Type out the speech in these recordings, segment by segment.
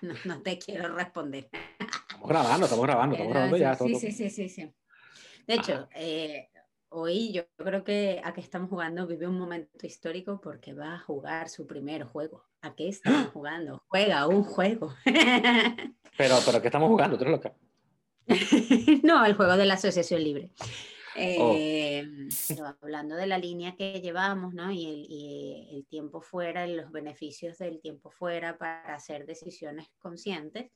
No, no te quiero responder. Estamos grabando, estamos grabando, estamos grabando ya. Sí, sí, sí, sí, sí. De hecho, eh, hoy yo creo que a qué estamos jugando vive un momento histórico porque va a jugar su primer juego. ¿A qué estamos jugando? Juega un juego. Pero, pero ¿qué estamos jugando? ¿Tú eres loca? no, el juego de la Asociación Libre. Oh. Eh, hablando de la línea que llevamos, ¿no? Y el, tiempo fuera, los beneficios del tiempo fuera para hacer decisiones conscientes,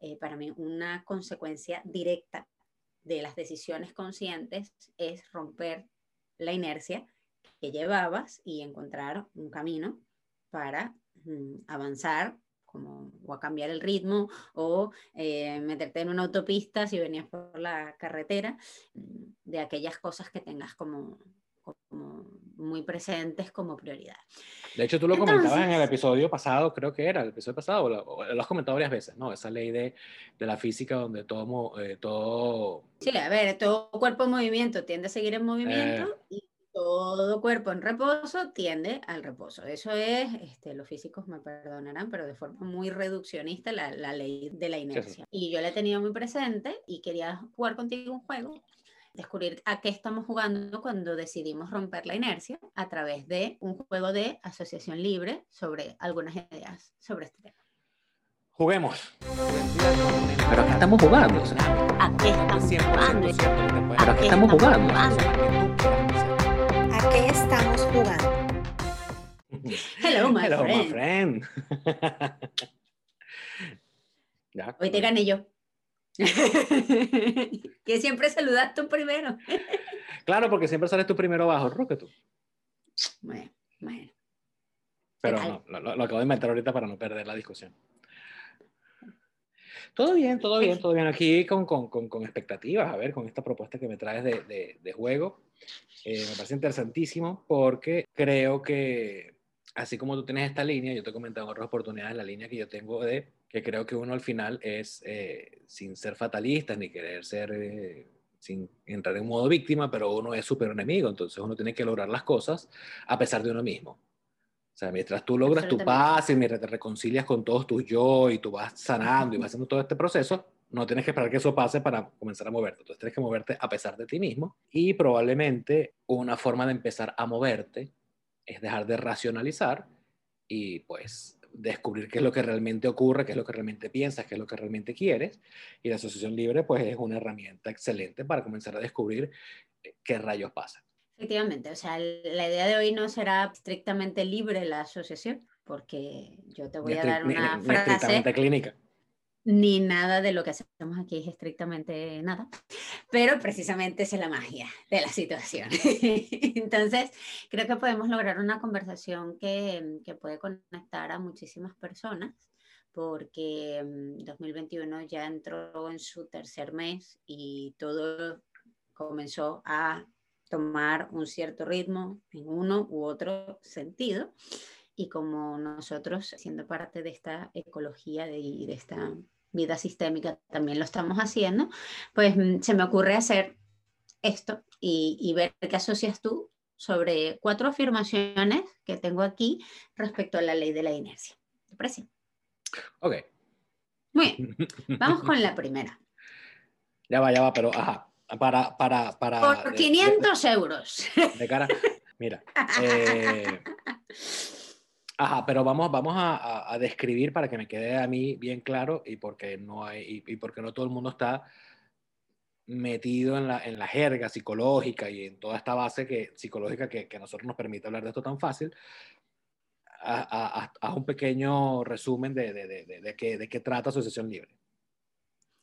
eh, para mí una consecuencia directa de las decisiones conscientes es romper la inercia que llevabas y encontrar un camino para mm, avanzar como, o a cambiar el ritmo o eh, meterte en una autopista si venías por la carretera, mm, de aquellas cosas que tengas como, como muy presentes como prioridad. De hecho, tú lo comentabas en el Entonces- episodio pasado, creo que era el episodio pasado, o lo, has comentado varias veces, ¿no? Esa ley de, de la física donde todo, eh, todo Sí, a ver, todo cuerpo en movimiento tiende a seguir en movimiento y todo cuerpo en reposo tiende al reposo. Eso es, este, los físicos me perdonarán, pero de forma muy reduccionista la, la ley de la inercia. Y yo la he tenido muy presente y quería jugar contigo un juego, descubrir a qué estamos jugando cuando decidimos romper la inercia a través de un juego de asociación libre sobre algunas ideas sobre este tema. juguemos. Pero ¿qué estamos jugando? O sea, ¿A qué estamos jugando? ¿Pero a qué estamos jugando? ¿A qué estamos jugando? Hello, my Hello, my friend. ya. Hoy te gané yo. que siempre saludas tú primero. Claro, porque siempre sales tú primero bajo, Roque tú. Bueno, bueno. Pero no, lo, lo- lo acabo de inventar ahorita para no perder la discusión. Todo bien, todo bien, todo bien. Aquí con, con, con, con expectativas, a ver, con esta propuesta que me traes de, de, de juego. Eh, me parece interesantísimo porque creo que, así como tú tienes esta línea, yo te he comentado en otras oportunidades la línea que yo tengo de que creo que uno al final es, eh, sin ser fatalista ni querer ser, eh, sin entrar en modo víctima, pero uno es super enemigo, entonces uno tiene que lograr las cosas a pesar de uno mismo. O sea, mientras tú logras tu paz y mientras te reconcilias con todos tus yo y tú vas sanando y vas haciendo todo este proceso, no tienes que esperar que eso pase para comenzar a moverte. Entonces tienes que moverte a pesar de ti mismo y probablemente una forma de empezar a moverte es dejar de racionalizar y pues descubrir qué es lo que realmente ocurre, qué es lo que realmente piensas, qué es lo que realmente quieres. Y la asociación libre pues es una herramienta excelente para comenzar a descubrir eh, qué rayos pasa. Efectivamente, o sea, la idea de hoy no será estrictamente libre la asociación, porque yo te voy Ni a dar ni- una ni frase, estrictamente clínica. ni nada de lo que hacemos aquí es estrictamente nada, pero precisamente es la magia de la situación. Entonces, creo que podemos lograr una conversación que, que puede conectar a muchísimas personas, porque mm, 2021 ya entró en su tercer mes y todo comenzó a tomar un cierto ritmo en uno u otro sentido. Y como nosotros, siendo parte de esta ecología de- y de esta vida sistémica, también lo estamos haciendo, pues mm, se me ocurre hacer esto y, y ver qué asocias tú sobre cuatro afirmaciones que tengo aquí respecto a la ley de la inercia. ¿Te parece? Ok. Muy bien, vamos con la primera. Ya va, ya va, pero ajá. Para, para, para. Por de- de- 500 euros. De, cara. Mira. eh, ajá, pero vamos, vamos a, a- a describir para que me quede a mí bien claro y porque no hay, y, y porque no todo el mundo está metido en la, en la jerga psicológica y en toda esta base que, psicológica que, que a nosotros nos permite hablar de esto tan fácil. Haz un pequeño resumen de, de, de, de, de qué, de qué trata Asociación Libre.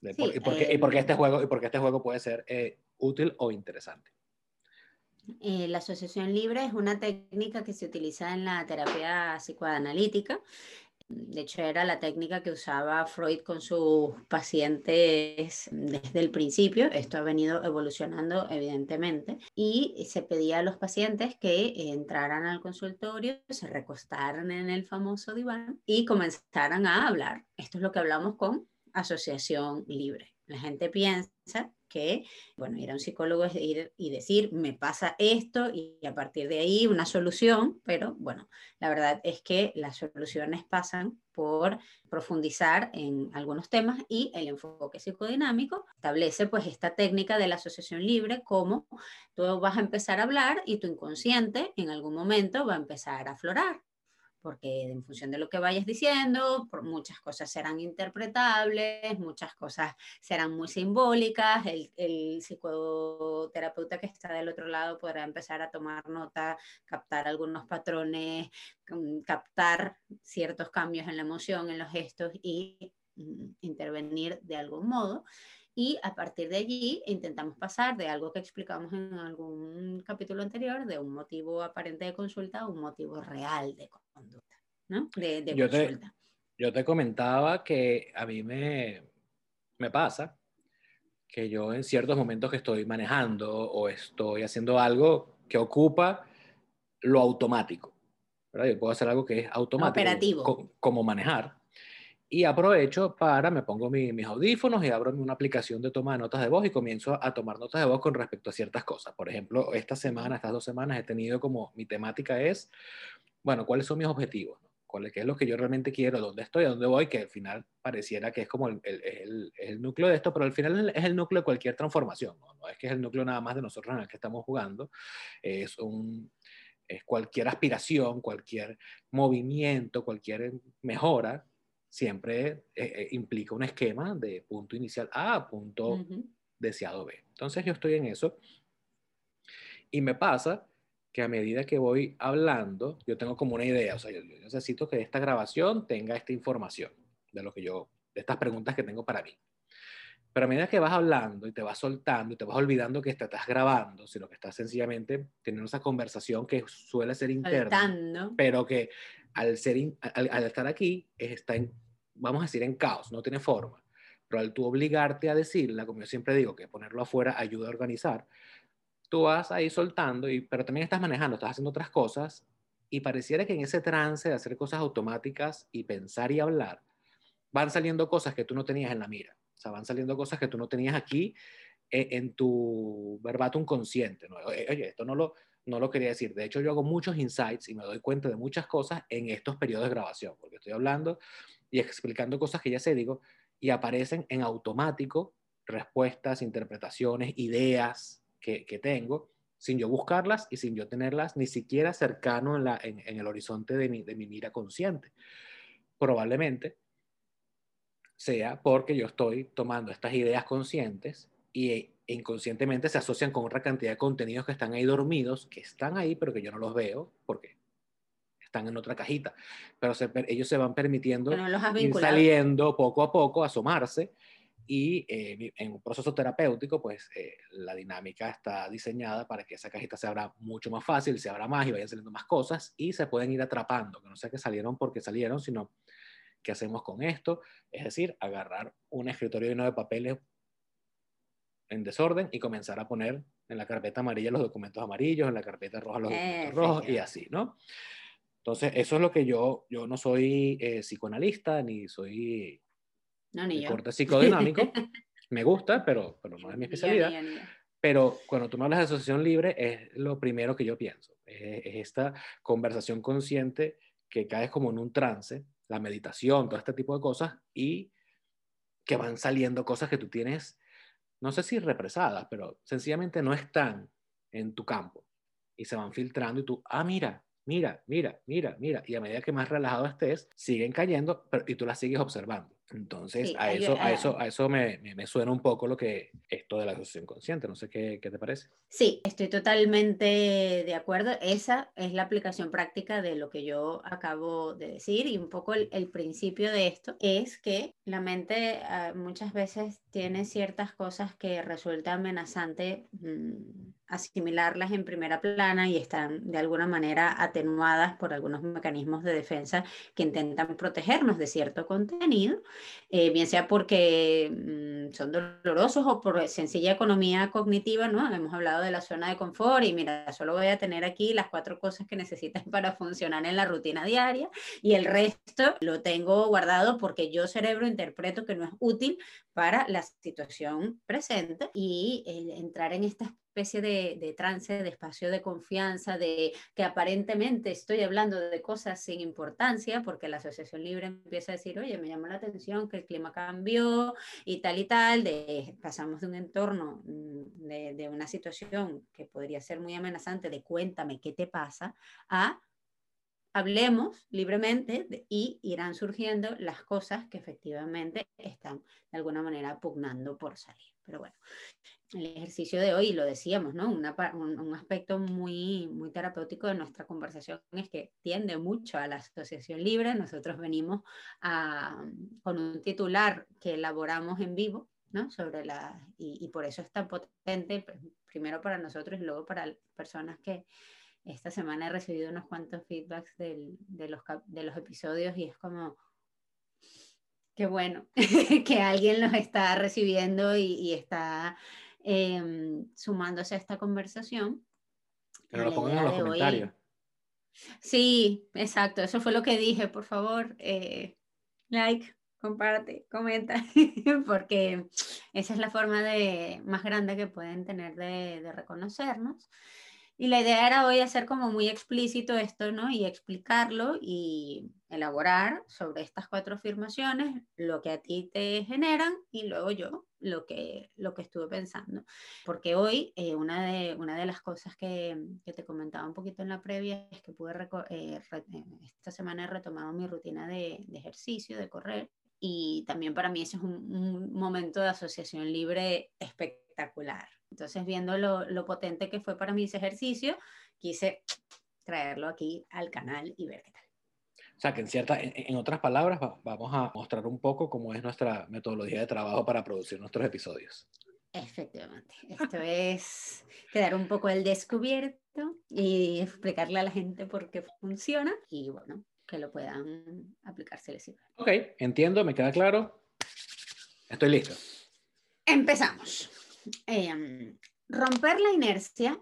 De por- y, eh, este juego, y por qué este juego puede ser eh, útil o interesante. Eh, la asociación libre es una técnica que se utiliza en la terapia psicoanalítica. De hecho, era la técnica que usaba Freud con sus pacientes desde el principio. Esto ha venido evolucionando, evidentemente. Y se pedía a los pacientes que entraran al consultorio, se recostaran en el famoso diván y comenzaran a hablar. Esto es lo que hablamos con asociación libre. La gente piensa que, bueno, ir a un psicólogo es ir y decir, me pasa esto y a partir de ahí una solución, pero bueno, la verdad es que las soluciones pasan por profundizar en algunos temas y el enfoque psicodinámico establece pues esta técnica de la asociación libre como tú vas a empezar a hablar y tu inconsciente en algún momento va a empezar a aflorar porque en función de lo que vayas diciendo, muchas cosas serán interpretables, muchas cosas serán muy simbólicas, el, el, psicoterapeuta que está del otro lado podrá empezar a tomar nota, captar algunos patrones, mm, captar ciertos cambios en la emoción, en los gestos y mm, intervenir de algún modo y a partir de allí intentamos pasar de algo que explicamos en algún capítulo anterior, de un motivo aparente de consulta a un motivo real de conducta, ¿no? De, yo consulta. Te, yo te comentaba que a mí me, me pasa que yo en ciertos momentos que estoy manejando o estoy haciendo algo que ocupa lo automático, ¿verdad? Yo puedo hacer algo que es automático, operativo, como manejar, y aprovecho para, me pongo mis audífonos y abro una aplicación de toma de notas de voz y comienzo a tomar notas de voz con respecto a ciertas cosas. Por ejemplo, esta semana, estas dos semanas he tenido como mi temática es, bueno, ¿cuáles son mis objetivos? ¿Cuál, ¿Qué es lo que yo realmente quiero? ¿Dónde estoy? ¿A dónde voy? Que al final pareciera que es como el, el, el, núcleo de esto, pero al final es el núcleo de cualquier transformación. ¿no? no es que es el núcleo nada más de nosotros en el que estamos jugando. Es un, es cualquier aspiración, cualquier movimiento, cualquier mejora siempre eh, eh, implica un esquema de punto inicial A a punto deseado B. Entonces yo estoy en eso y me pasa que a medida que voy hablando, yo tengo como una idea, o sea, yo, necesito que esta grabación tenga esta información de lo que yo, de estas preguntas que tengo para mí. Pero a medida que vas hablando y te vas soltando y te vas olvidando que estás grabando, sino que estás sencillamente teniendo esa conversación que suele ser interna, pero que al, ser al, estar aquí está en, vamos a decir, en caos, no tiene forma. Pero al tú obligarte a decirla, como yo siempre digo, que ponerlo afuera ayuda a organizar, tú vas ahí soltando, y, pero también estás manejando, estás haciendo otras cosas, y pareciera que en ese trance de hacer cosas automáticas y pensar y hablar, van saliendo cosas que tú no tenías en la mira. O sea, van saliendo cosas que tú no tenías aquí eh, en, tu verbatim consciente. ¿no? Oye, esto no lo, no lo quería decir. De hecho, yo hago muchos insights y me doy cuenta de muchas cosas en estos periodos de grabación, porque estoy hablando y explicando cosas que ya sé, digo, y aparecen en automático respuestas, interpretaciones, ideas que, tengo, sin yo buscarlas y sin yo tenerlas ni siquiera cercano en, la, en, el horizonte de mi, de mi mira consciente. Probablemente sea porque yo estoy tomando estas ideas conscientes y inconscientemente se asocian con otra cantidad de contenidos que están ahí dormidos, que están ahí pero que yo no los veo porque están en otra cajita. Pero ellos se van permitiendo ir saliendo poco a poco, asomarse y eh, en un proceso terapéutico, pues eh, la dinámica está diseñada para que esa cajita se abra mucho más fácil, se abra más y vayan saliendo más cosas y se pueden ir atrapando, que no sea que salieron porque salieron, sino qué hacemos con esto, es decir, agarrar un escritorio lleno de papeles en desorden y comenzar a poner en la carpeta amarilla los documentos amarillos, en la carpeta roja los documentos rojos y así, ¿no? Entonces, eso es lo que yo, yo no soy eh, psicoanalista ni soy no, ni corte psicodinámico. me gusta, pero, pero no es mi especialidad. Pero cuando tú me hablas de asociación libre, es lo primero que yo pienso. Es, es esta conversación consciente que caes como en un trance, la meditación, todo este tipo de cosas, y que van saliendo cosas que tú tienes, no sé si represadas, pero sencillamente no están en tu campo y se van filtrando y tú, ah, mira, mira, mira, mira, mira, y a medida que más relajado estés, siguen cayendo pero, y tú las sigues observando. Entonces, a, eso, a, eso, a eso me, me, suena un poco lo que esto de la asociación consciente. No sé qué, qué, te parece. Sí, estoy totalmente de acuerdo. Esa es la aplicación práctica de lo que yo acabo de decir y un poco el, el principio de esto es que la mente uh, muchas veces tiene ciertas cosas que resulta amenazante. Mmm, asimilarlas en primera plana y están de alguna manera atenuadas por algunos mecanismos de defensa que intentan protegernos de cierto contenido, eh, bien sea porque mm, son dolorosos o por sencilla economía cognitiva, ¿no? Hemos hablado de la zona de confort y mira, solo voy a tener aquí las cuatro cosas que necesitas para funcionar en la rutina diaria y el resto lo tengo guardado porque yo cerebro interpreto que no es útil para la situación presente y entrar en esta especie de, trance, de espacio de confianza, de que aparentemente estoy hablando de cosas sin importancia, porque la asociación libre empieza a decir, oye, me llamó la atención que el clima cambió y tal y tal, de, pasamos de un entorno, mm, de, de una situación que podría ser muy amenazante, de cuéntame qué te pasa, a hablemos libremente y irán surgiendo las cosas que efectivamente están de alguna manera pugnando por salir. Pero bueno, el ejercicio de hoy, lo decíamos, ¿no? un, aspecto muy, muy terapéutico de nuestra conversación es que tiende mucho a la asociación libre. Nosotros venimos con un titular que elaboramos en vivo, ¿no? Sobre la, y, y por eso es tan potente, primero para nosotros y luego para personas que, esta semana he recibido unos cuantos feedbacks de, los, de los episodios y es como, qué bueno que alguien los está recibiendo y, está em, sumándose a esta conversación. Que lo pongan en los comentarios. Sí, exacto, eso fue lo que dije, por favor, eh, like, comparte, comenta, porque esa es la forma de, más grande que pueden tener de, de reconocernos. Y la idea era hoy hacer como muy explícito esto, ¿no? Y explicarlo y elaborar sobre estas cuatro afirmaciones lo que a ti te generan y luego yo lo que, lo que estuve pensando. Porque hoy eh, una, de, una de las cosas que, que, te comentaba un poquito en la previa es que pude, eh, eh, esta semana he retomado mi rutina de, de, ejercicio, de correr. Y también para mí ese es un, un momento de asociación libre espectacular entonces, viendo lo, potente que fue para mí ese ejercicio, quise traerlo aquí al canal y ver qué tal. O sea, que en, cierta, en, otras palabras, vamos a mostrar un poco cómo es nuestra metodología de trabajo para producir nuestros episodios. Efectivamente. Esto es quedar un poco el descubierto y explicarle a la gente por qué funciona y bueno, que lo puedan aplicar si les sirve. Ok, entiendo, me queda claro. Estoy listo. Empezamos. Em, romper la inercia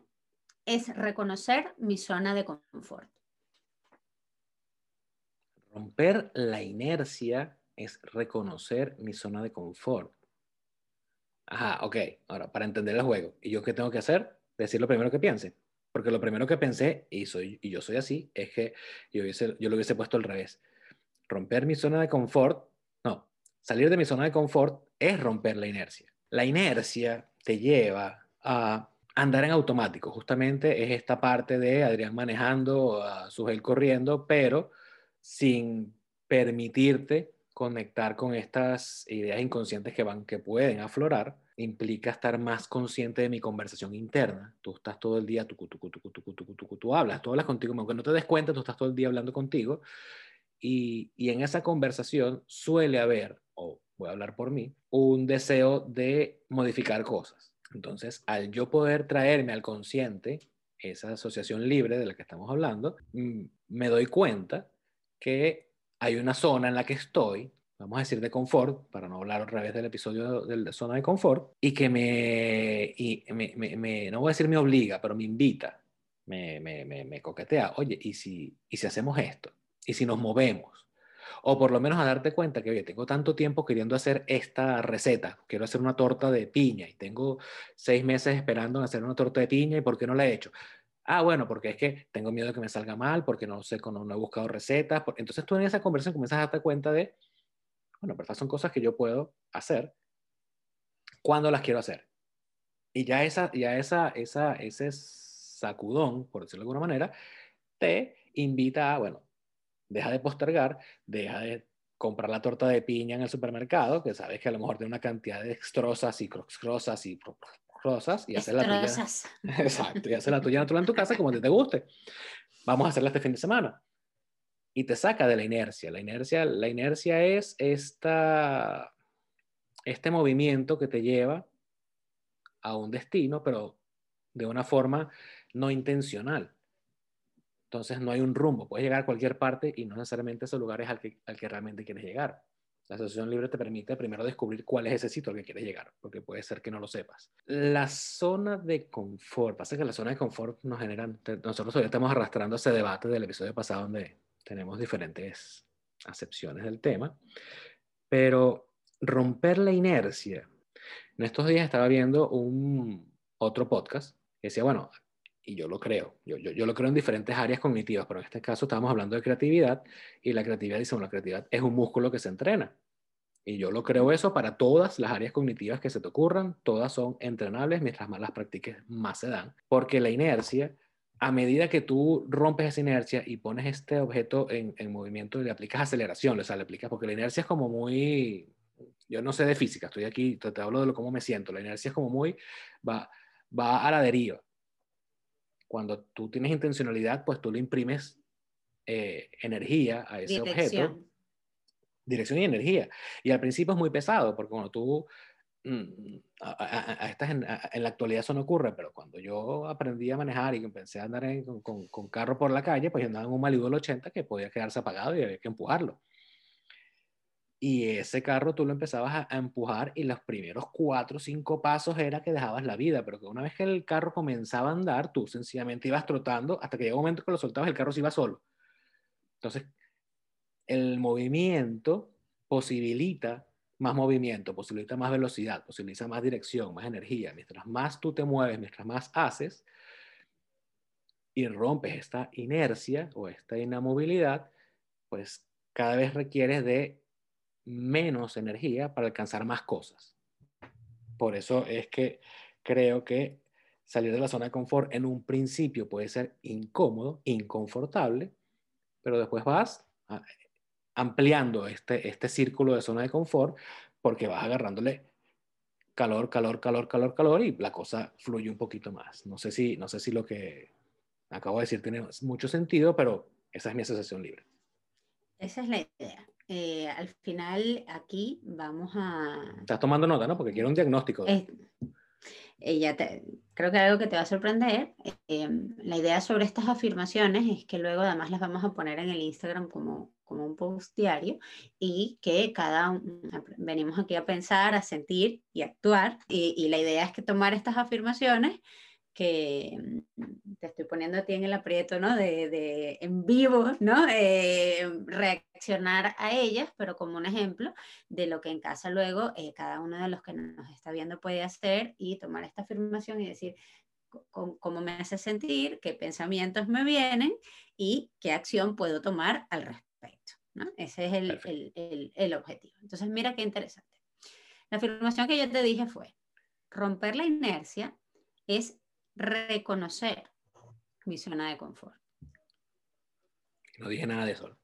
es reconocer mi zona de confort. Romper la inercia es reconocer mi zona de confort. Ajá, ok. Ahora, para entender el juego, ¿y yo qué tengo que hacer? Decir lo primero que piense. Porque lo primero que pensé, y, soy, y yo soy así, es que yo, yo lo hubiese puesto al revés. Romper mi zona de confort, no, salir de mi zona de confort es romper la inercia. La inercia te lleva a andar en automático. Justamente es esta parte de Adrián manejando, a Sugel corriendo, pero sin permitirte conectar con estas ideas inconscientes que van, que pueden aflorar, implica estar más consciente de mi conversación interna. Tú estás todo el día, tú, tú, tú, tú, tú, hablas, tú hablas contigo, aunque no te des cuenta, tú estás todo el día hablando contigo. Y, y en esa conversación suele haber, o voy a hablar por mí, un deseo de modificar cosas. Entonces, al yo poder traerme al consciente esa asociación libre de la que estamos hablando, mm, me doy cuenta que hay una zona en la que estoy, vamos a decir de confort, para no hablar otra vez del episodio de la zona de confort, y que me, y me, no voy a decir me obliga, pero me invita, me, me, coquetea, oye, ¿y si, ¿y si hacemos esto? ¿Y si nos movemos? O por lo menos a darte cuenta que, oye, tengo tanto tiempo queriendo hacer esta receta, quiero hacer una torta de piña y tengo seis meses esperando en hacer una torta de piña y ¿por qué no la he hecho? Ah, bueno, porque es que tengo miedo de que me salga mal, porque no sé, no, he buscado recetas. Entonces tú en esa conversación comienzas a darte cuenta de, bueno, pero estas son cosas que yo puedo hacer cuando las quiero hacer. Y ya, esa, ya esa, esa, ese sacudón, por decirlo de alguna manera, te invita a, bueno, deja de postergar, deja de comprar la torta de piña en el supermercado, que sabes que a lo mejor tiene una cantidad de extrosas y croxrosas y rosas, y hacer la tuya. Exacto, y hacer la tuya natural en tu casa como te, te guste. Vamos a hacerla este fin de semana. Y te saca de la inercia. La inercia, la inercia es esta, este movimiento que te lleva a un destino, pero de una forma no intencional. Entonces no hay un rumbo, puedes llegar a cualquier parte y no necesariamente ese lugar es al que, al que realmente quieres llegar. La asociación libre te permite primero descubrir cuál es ese sitio al que quieres llegar, porque puede ser que no lo sepas. La zona de confort, pasa que la zona de confort nos generan, nosotros todavía estamos arrastrando ese debate del episodio pasado donde tenemos diferentes acepciones del tema, pero romper la inercia. En estos días estaba viendo un otro podcast que decía, bueno, y yo lo creo, yo, yo, yo, lo creo en diferentes áreas cognitivas, pero en este caso estamos hablando de creatividad y la creatividad, dice, la creatividad es un músculo que se entrena. Y yo lo creo eso para todas las áreas cognitivas que se te ocurran, todas son entrenables, mientras más las practiques, más se dan, porque la inercia, a medida que tú rompes esa inercia y pones este objeto en, en movimiento y le aplicas aceleración, o sea, le aplicas, porque la inercia es como muy, yo no sé de física, estoy aquí, te, te hablo de lo, cómo me siento, la inercia es como muy, va, va a la deriva cuando tú tienes intencionalidad, pues tú le imprimes eh, energía a ese objeto. Dirección y energía. Y al principio es muy pesado, porque cuando tú, mm, a, estas en, la actualidad eso no ocurre, pero cuando yo aprendí a manejar y empecé a andar con, con, carro por la calle, pues yo andaba en un Malibu del 80 que podía quedarse apagado y había que empujarlo. Y ese carro tú lo empezabas a, empujar y los primeros cuatro o cinco pasos era que dejabas la vida, pero que una vez que el carro comenzaba a andar, tú sencillamente ibas trotando hasta que llegó un momento que lo soltabas, el carro se iba solo. Entonces, el movimiento posibilita más movimiento, posibilita más velocidad, posibilita más dirección, más energía. Mientras más tú te mueves, mientras más haces y rompes esta inercia o esta inamovilidad, pues cada vez requieres de menos energía para alcanzar más cosas. Por eso es que creo que salir de la zona de confort en un principio puede ser incómodo, inconfortable, pero después vas ampliando este, este círculo de zona de confort porque vas agarrándole calor, calor, calor, calor, calor y la cosa fluye un poquito más. No sé si, no sé si lo que acabo de decir tiene mucho sentido, pero esa es mi asociación libre. Esa es la idea. Eh, al final aquí vamos a... Estás tomando nota, ¿no? Porque quiero un diagnóstico. Eh, te, creo que algo que te va a sorprender, em, la idea sobre estas afirmaciones es que luego además las vamos a poner en el Instagram como, como un post diario y que cada venimos aquí a pensar, a sentir y actuar y, y la idea es que tomar estas afirmaciones que mm, te estoy poniendo a ti en el aprieto, ¿no? De, de en vivo, ¿no? Eh, reaccionar a ellas, pero como un ejemplo de lo que en casa luego eh, cada uno de los que nos está viendo puede hacer y tomar esta afirmación y decir cómo me hace sentir, qué pensamientos me vienen y qué acción puedo tomar al respecto, ¿no? Ese es el, el, el, el objetivo. Entonces, mira qué interesante. La afirmación que yo te dije fue, romper la inercia es reconocer mi zona de confort. No dije nada de eso.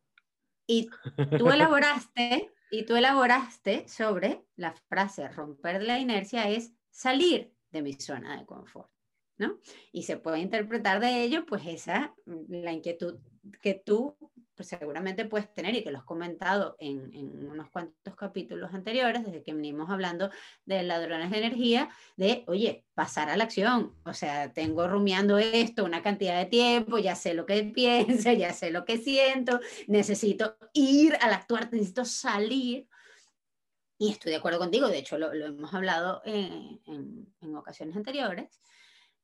Y tú elaboraste, y tú elaboraste sobre la frase romper la inercia es salir de mi zona de confort, ¿no? Y se puede interpretar de ello, pues esa, la inquietud que tú pues seguramente puedes tener y que lo has comentado en, en, unos cuantos capítulos anteriores, desde que venimos hablando de ladrones de energía, de, oye, pasar a la acción. O sea, tengo rumiando esto una cantidad de tiempo, ya sé lo que pienso, ya sé lo que siento, necesito ir al actuar, necesito salir. Y estoy de acuerdo contigo, de hecho lo, lo hemos hablado en, en, en, ocasiones anteriores.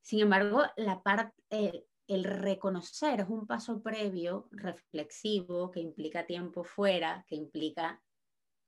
Sin embargo, la parte... Eh, el reconocer es un paso previo, reflexivo, que implica tiempo fuera, que implica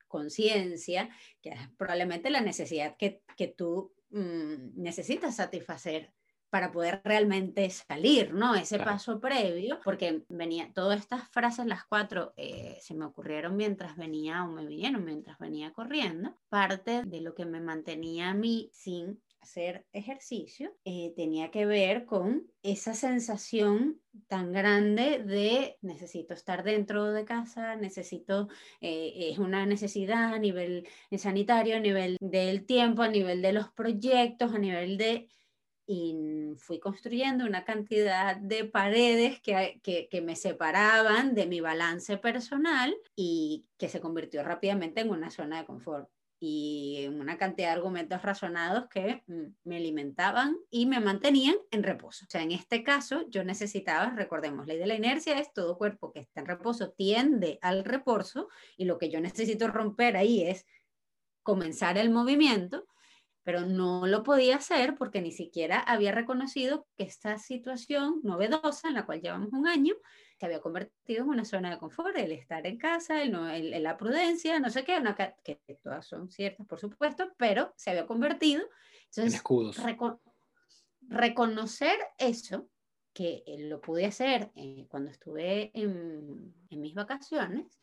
conciencia, que es probablemente la necesidad que, que tú mmm, necesitas satisfacer para poder realmente salir, ¿no? Ese claro. paso previo, porque venía, todas estas frases, las cuatro, eh, se me ocurrieron mientras venía o me vinieron mientras venía corriendo, parte de lo que me mantenía a mí sin hacer ejercicio eh, tenía que ver con esa sensación tan grande de necesito estar dentro de casa, necesito, eh, es una necesidad a nivel sanitario, a nivel del tiempo, a nivel de los proyectos, a nivel de... Y fui construyendo una cantidad de paredes que, que, que me separaban de mi balance personal y que se convirtió rápidamente en una zona de confort y una cantidad de argumentos razonados que mm, me alimentaban y me mantenían en reposo. O sea, en este caso yo necesitaba, recordemos, ley de la inercia es todo cuerpo que está en reposo tiende al reposo y lo que yo necesito romper ahí es comenzar el movimiento, pero no lo podía hacer porque ni siquiera había reconocido que esta situación novedosa en la cual llevamos un año se había convertido en una zona de confort, el estar en casa, el, la prudencia, no sé qué, una, que todas son ciertas, por supuesto, pero se había convertido. Entonces, en escudos. reconocer eso, que lo pude hacer eh, cuando estuve en, en mis vacaciones,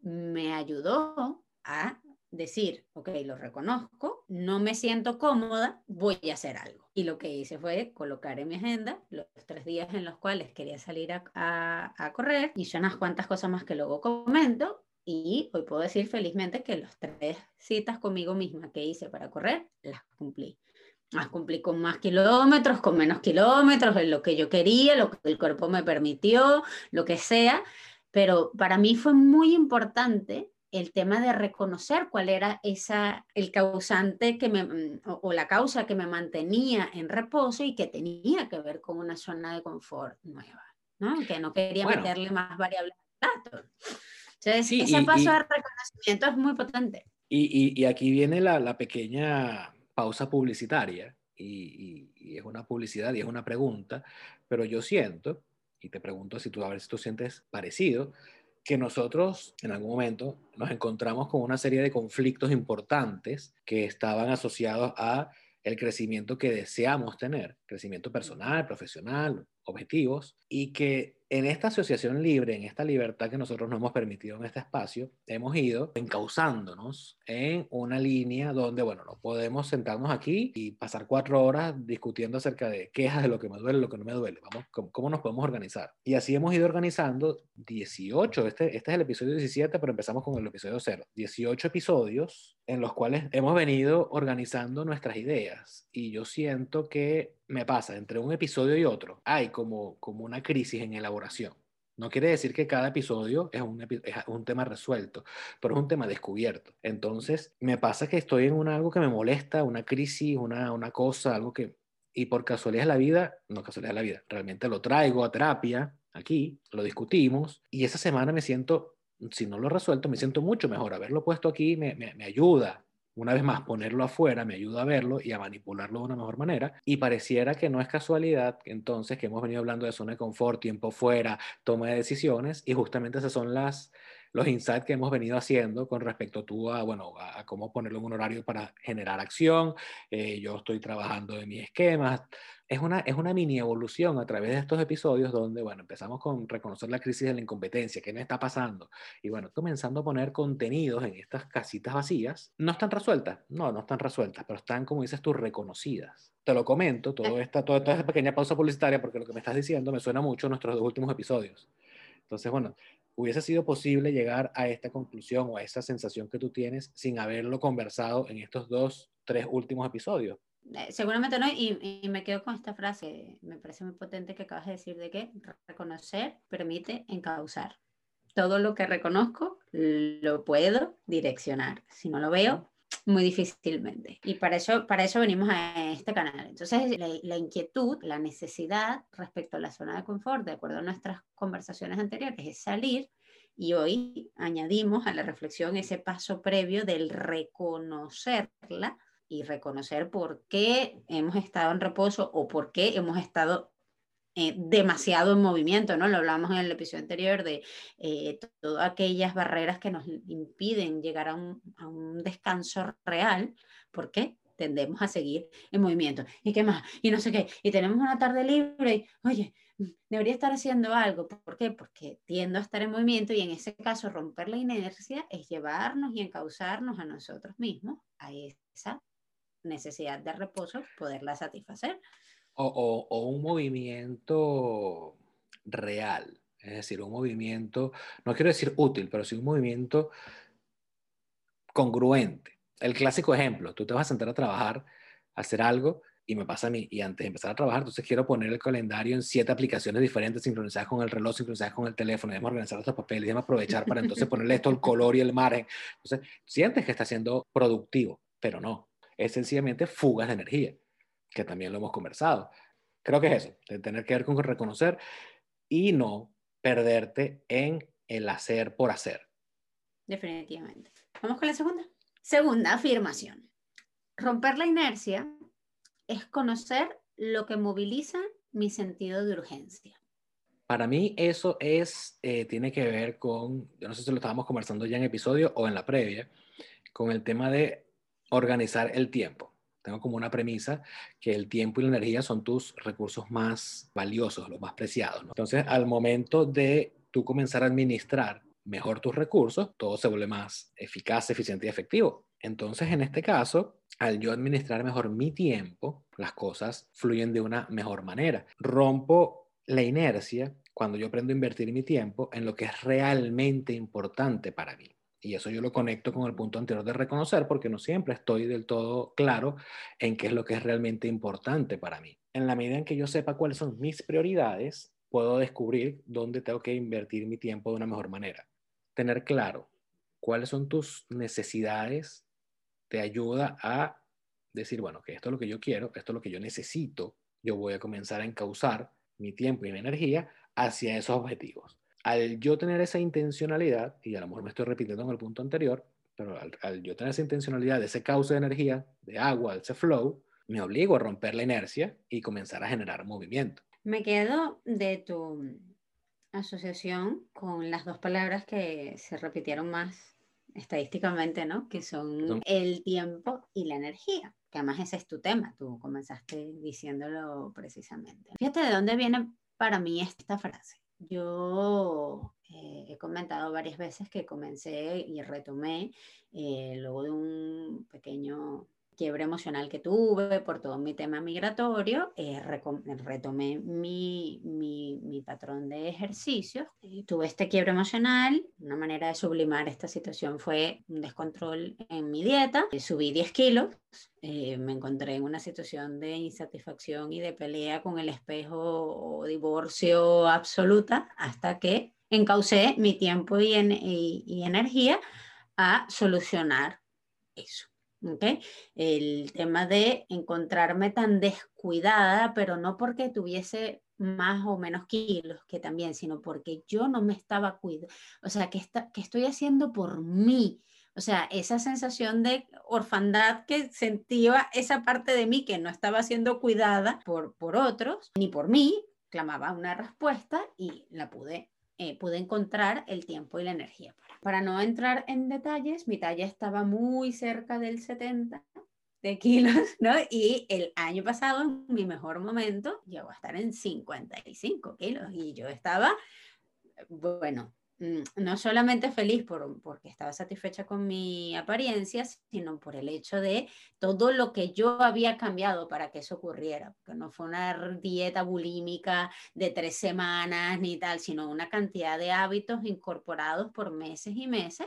me ayudó a decir, ok, lo reconozco, no me siento cómoda, voy a hacer algo. Y lo que hice fue colocar en mi agenda los tres días en los cuales quería salir a, correr. Hice unas cuantas cosas más que luego comento. Y hoy puedo decir felizmente que las tres citas conmigo misma que hice para correr, las cumplí. Las cumplí con más kilómetros, con menos kilómetros, en lo que yo quería, lo que el cuerpo me permitió, lo que sea. Pero para mí fue muy importante el tema de reconocer cuál era esa, el causante que me, mm, o, la causa que me mantenía en reposo y que tenía que ver con una zona de confort nueva, ¿no? Que no quería meterle más variables al plato. Entonces, ese paso de reconocimiento es muy potente. Y, y aquí viene la, la, pequeña pausa publicitaria, y, y, es una publicidad y es una pregunta, pero yo siento, y te pregunto si tú a ver si tú sientes parecido, que nosotros en algún momento nos encontramos con una serie de conflictos importantes que estaban asociados a el crecimiento que deseamos tener, crecimiento personal, profesional, objetivos, y que en esta asociación libre, en esta libertad que nosotros nos hemos permitido en este espacio, hemos ido encauzándonos en una línea donde, bueno, no podemos sentarnos aquí y pasar cuatro horas discutiendo acerca de quejas de lo que me duele, lo que no me duele. Vamos, ¿cómo, nos podemos organizar? Y así hemos ido organizando 18, este, este es el episodio 17, pero empezamos con el episodio 0. 18 episodios en los cuales hemos venido organizando nuestras ideas. Y yo siento que me pasa entre un episodio y otro, hay como, como una crisis en elaboración. No quiere decir que cada episodio es un, es un, tema resuelto, pero es un tema descubierto. Entonces, me pasa que estoy en un, algo que me molesta, una crisis, una, una cosa, algo que... Y por casualidad de la vida, no casualidad de la vida, realmente lo traigo a terapia, aquí, lo discutimos, y esa semana me siento, si no lo resuelto, me siento mucho mejor. Haberlo puesto aquí me, me, me ayuda, una vez más, ponerlo afuera me ayuda a verlo y a manipularlo de una mejor manera. Y pareciera que no es casualidad, entonces, que hemos venido hablando de zona de confort, tiempo fuera, toma de decisiones, y justamente esas son las, los insights que hemos venido haciendo con respecto tú a, bueno, a, cómo ponerlo en un horario para generar acción. Eh, yo estoy trabajando en mis esquemas, es una, es una mini evolución a través de estos episodios donde, bueno, empezamos con reconocer la crisis de la incompetencia, qué me está pasando, y bueno, comenzando a poner contenidos en estas casitas vacías. No están resueltas, no, no están resueltas, pero están, como dices tú, reconocidas. Te lo comento, todo esta, toda, esta pequeña pausa publicitaria, porque lo que me estás diciendo me suena mucho a nuestros dos últimos episodios. Entonces, bueno, hubiese sido posible llegar a esta conclusión o a esa sensación que tú tienes sin haberlo conversado en estos dos, tres últimos episodios. Eh, seguramente no, y, y, me quedo con esta frase, me parece muy potente que acabas de decir, de que reconocer permite encauzar. Todo lo que reconozco lo puedo direccionar. Si no lo veo, muy difícilmente. Y para eso, para eso venimos a este canal. Entonces, la, la, inquietud, la necesidad respecto a la zona de confort, de acuerdo a nuestras conversaciones anteriores, es salir. Y hoy añadimos a la reflexión ese paso previo del reconocerla y reconocer por qué hemos estado en reposo o por qué hemos estado eh, demasiado en movimiento, ¿no? Lo hablamos en el episodio anterior de eh, todas aquellas barreras que nos impiden llegar a un, a un descanso real. ¿Por qué? Tendemos a seguir en movimiento. ¿Y qué más? Y no sé qué. Y tenemos una tarde libre y, oye, debería estar haciendo algo. ¿Por qué? Porque tiendo a estar en movimiento y en ese caso romper la inercia es llevarnos y encauzarnos a nosotros mismos a esa necesidad de reposo, poderla satisfacer. O, o, un movimiento real, es decir, un movimiento, no quiero decir útil, pero sí un movimiento congruente. El clásico ejemplo, tú te vas a sentar a trabajar, a hacer algo y me pasa a mí, y antes de empezar a trabajar, entonces quiero poner el calendario en siete aplicaciones diferentes, sincronizadas con el reloj, sincronizadas con el teléfono, debemos organizar estos papeles, debemos aprovechar para entonces ponerle esto, el color y el margen. Entonces, sientes que está siendo productivo, pero no, es sencillamente fugas de energía, que también lo hemos conversado. Creo que es eso, de tener que ver con reconocer y no perderte en el hacer por hacer. Definitivamente. Vamos con la segunda. Segunda afirmación. Romper la inercia es conocer lo que moviliza mi sentido de urgencia. Para mí eso es, eh, tiene que ver con, yo no sé si lo estábamos conversando ya en episodio o en la previa, con el tema de organizar el tiempo. Tengo como una premisa que el tiempo y la energía son tus recursos más valiosos, los más preciados. Entonces, al momento de tú comenzar a administrar mejor tus recursos, todo se vuelve más eficaz, eficiente y efectivo. Entonces, en este caso, al yo administrar mejor mi tiempo, las cosas fluyen de una mejor manera. Rompo la inercia cuando yo aprendo a invertir mi tiempo en lo que es realmente importante para mí. Y eso yo lo conecto con el punto anterior de reconocer, porque no siempre estoy del todo claro en qué es lo que es realmente importante para mí. En la medida en que yo sepa cuáles son mis prioridades, puedo descubrir dónde tengo que invertir mi tiempo de una mejor manera. Tener claro cuáles son tus necesidades te ayuda a decir, bueno, que esto es lo que yo quiero, esto es lo que yo necesito, yo voy a comenzar a encauzar mi tiempo y mi energía hacia esos objetivos. Al yo tener esa intencionalidad, y a lo mejor me estoy repitiendo en el punto anterior, pero al, yo tener esa intencionalidad de ese cauce de energía, de agua, ese flow, me obligo a romper la inercia y comenzar a generar movimiento. Me quedo de tu asociación con las dos palabras que se repitieron más estadísticamente, ¿no? Que son el tiempo y la energía, que además ese es tu tema, tú comenzaste diciéndolo precisamente. Fíjate de dónde viene para mí esta frase. Yo eh, he comentado varias veces que comencé y retomé eh, luego de un pequeño quiebre emocional que tuve por todo mi tema migratorio, eh, retomé mi, mi, mi, patrón de ejercicios. tuve este quiebre emocional. Una manera de sublimar esta situación fue un descontrol en mi dieta. subí 10 kilos. Eh, me encontré en una situación de insatisfacción y de pelea con el espejo o divorcio absoluta hasta que encaucé mi tiempo y, y energía a solucionar eso. ¿Okay? El tema de encontrarme tan descuidada, pero no porque tuviese más o menos kilos que también, sino porque yo no me estaba cuidando. O sea, que, está, que estoy haciendo por mí. O sea, esa sensación de orfandad que sentía esa parte de mí que no estaba siendo cuidada por, por otros, ni por mí, clamaba una respuesta y la pude, eh, pude encontrar el tiempo y la energía para no entrar en detalles, mi talla estaba muy cerca del 70 de kilos, ¿no? Y el año pasado, en mi mejor momento, llegó a estar en 55 kilos y yo estaba, bueno, no solamente feliz por, porque estaba satisfecha con mi apariencia, sino por el hecho de todo lo que yo había cambiado para que eso ocurriera, porque no fue una dieta bulímica de tres semanas ni tal, sino una cantidad de hábitos incorporados por meses y meses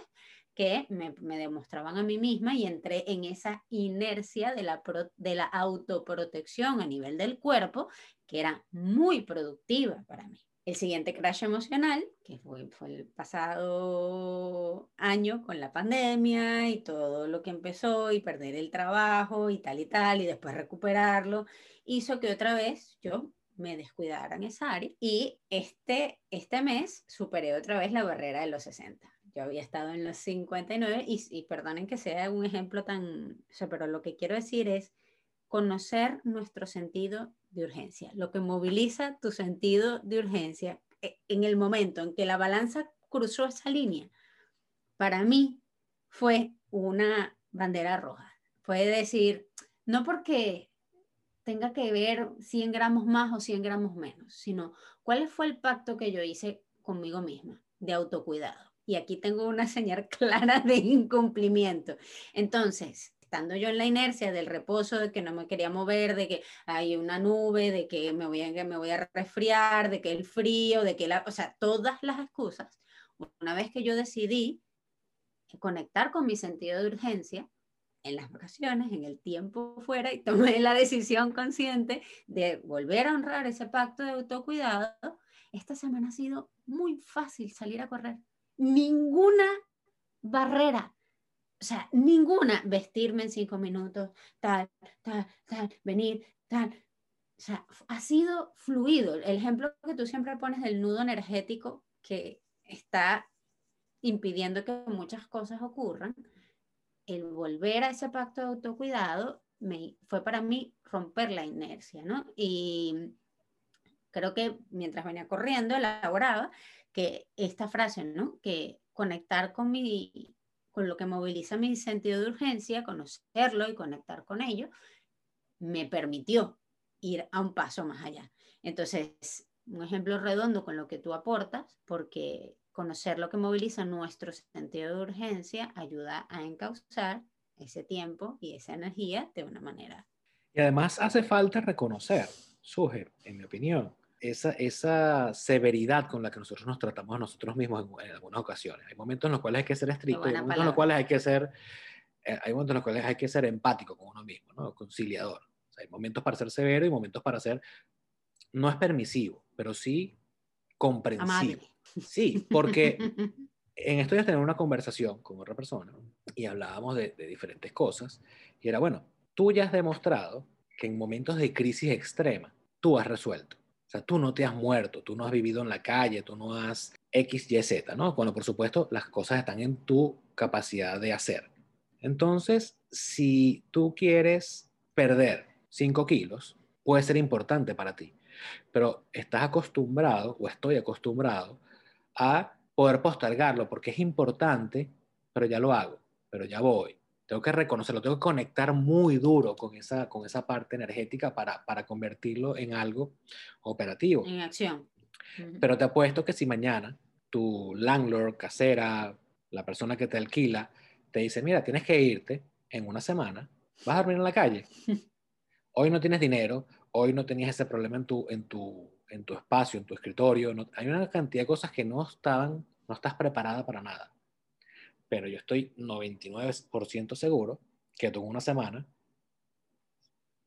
que me, me demostraban a mí misma y entré en esa inercia de la, de la autoprotección a nivel del cuerpo, que era muy productiva para mí. El siguiente crash emocional, que fue, el pasado año con la pandemia y todo lo que empezó y perder el trabajo y tal y tal y después recuperarlo, hizo que otra vez yo me descuidara en esa área y este, este mes superé otra vez la barrera de los 60. Yo había estado en los 59 y, y perdonen que sea un ejemplo tan, pero lo que quiero decir es conocer nuestro sentido de urgencia, lo que moviliza tu sentido de urgencia eh, en el momento en que la balanza cruzó esa línea, para mí fue una bandera roja. Fue decir, no porque tenga que ver 100 gramos más o 100 gramos menos, sino cuál fue el pacto que yo hice conmigo misma de autocuidado. Y aquí tengo una señal clara de incumplimiento. Entonces, estando yo en la inercia del reposo, de que no me quería mover, de que hay una nube, de que me voy a, me voy a resfriar, de que el frío, de que la, o sea, todas las excusas, una vez que yo decidí conectar con mi sentido de urgencia, en las vacaciones, en el tiempo fuera, y tomé la decisión consciente de volver a honrar ese pacto de autocuidado, esta semana ha sido muy fácil salir a correr. Ninguna barrera. O sea, ninguna. Vestirme en cinco minutos, tal, tal, tal, venir, tal. O sea, ha sido fluido. El ejemplo que tú siempre pones del nudo energético que está impidiendo que muchas cosas ocurran, el volver a ese pacto de autocuidado me, fue para mí romper la inercia, ¿no? Y creo que mientras venía corriendo elaboraba que esta frase, ¿no? Que conectar con mi con lo que moviliza mi sentido de urgencia, conocerlo y conectar con ello, me permitió ir a un paso más allá. Entonces, un ejemplo redondo con lo que tú aportas, porque conocer lo que moviliza nuestro sentido de urgencia ayuda a encauzar ese tiempo y esa energía de una manera. Y además hace falta reconocer, Suge, en mi opinión, esa, esa severidad con la que nosotros nos tratamos a nosotros mismos en, algunas ocasiones. Hay momentos en los cuales hay que ser estricto, hay momentos en los cuales hay que ser, eh, hay momentos en los cuales hay que ser empático con uno mismo, ¿no? conciliador. hay momentos para ser severo y momentos para ser, no es permisivo, pero sí comprensivo. Sí, porque en esto ya tener una conversación con otra persona y hablábamos de, de diferentes cosas y era, bueno, tú ya has demostrado que en momentos de crisis extrema tú has resuelto o sea, tú no te has muerto, tú no has vivido en la calle, tú no has X, Y, Z, ¿no? Bueno, por supuesto, las cosas están en tu capacidad de hacer. Entonces, si tú quieres perder 5 kilos, puede ser importante para ti, pero estás acostumbrado o estoy acostumbrado a poder postergarlo porque es importante, pero ya lo hago, pero ya voy, tengo que reconocerlo, tengo que conectar muy duro con esa, con esa parte energética para, para convertirlo en algo operativo. En acción. Pero te apuesto que si mañana tu landlord, casera, la persona que te alquila, te dice, mira, tienes que irte en una semana, vas a dormir en la calle. Hoy no tienes dinero, hoy no tenías ese problema en tu, en tu, en tu espacio, en tu escritorio. hay una cantidad de cosas que no estaban, no estás preparada para nada pero yo estoy 99% seguro que tú en una semana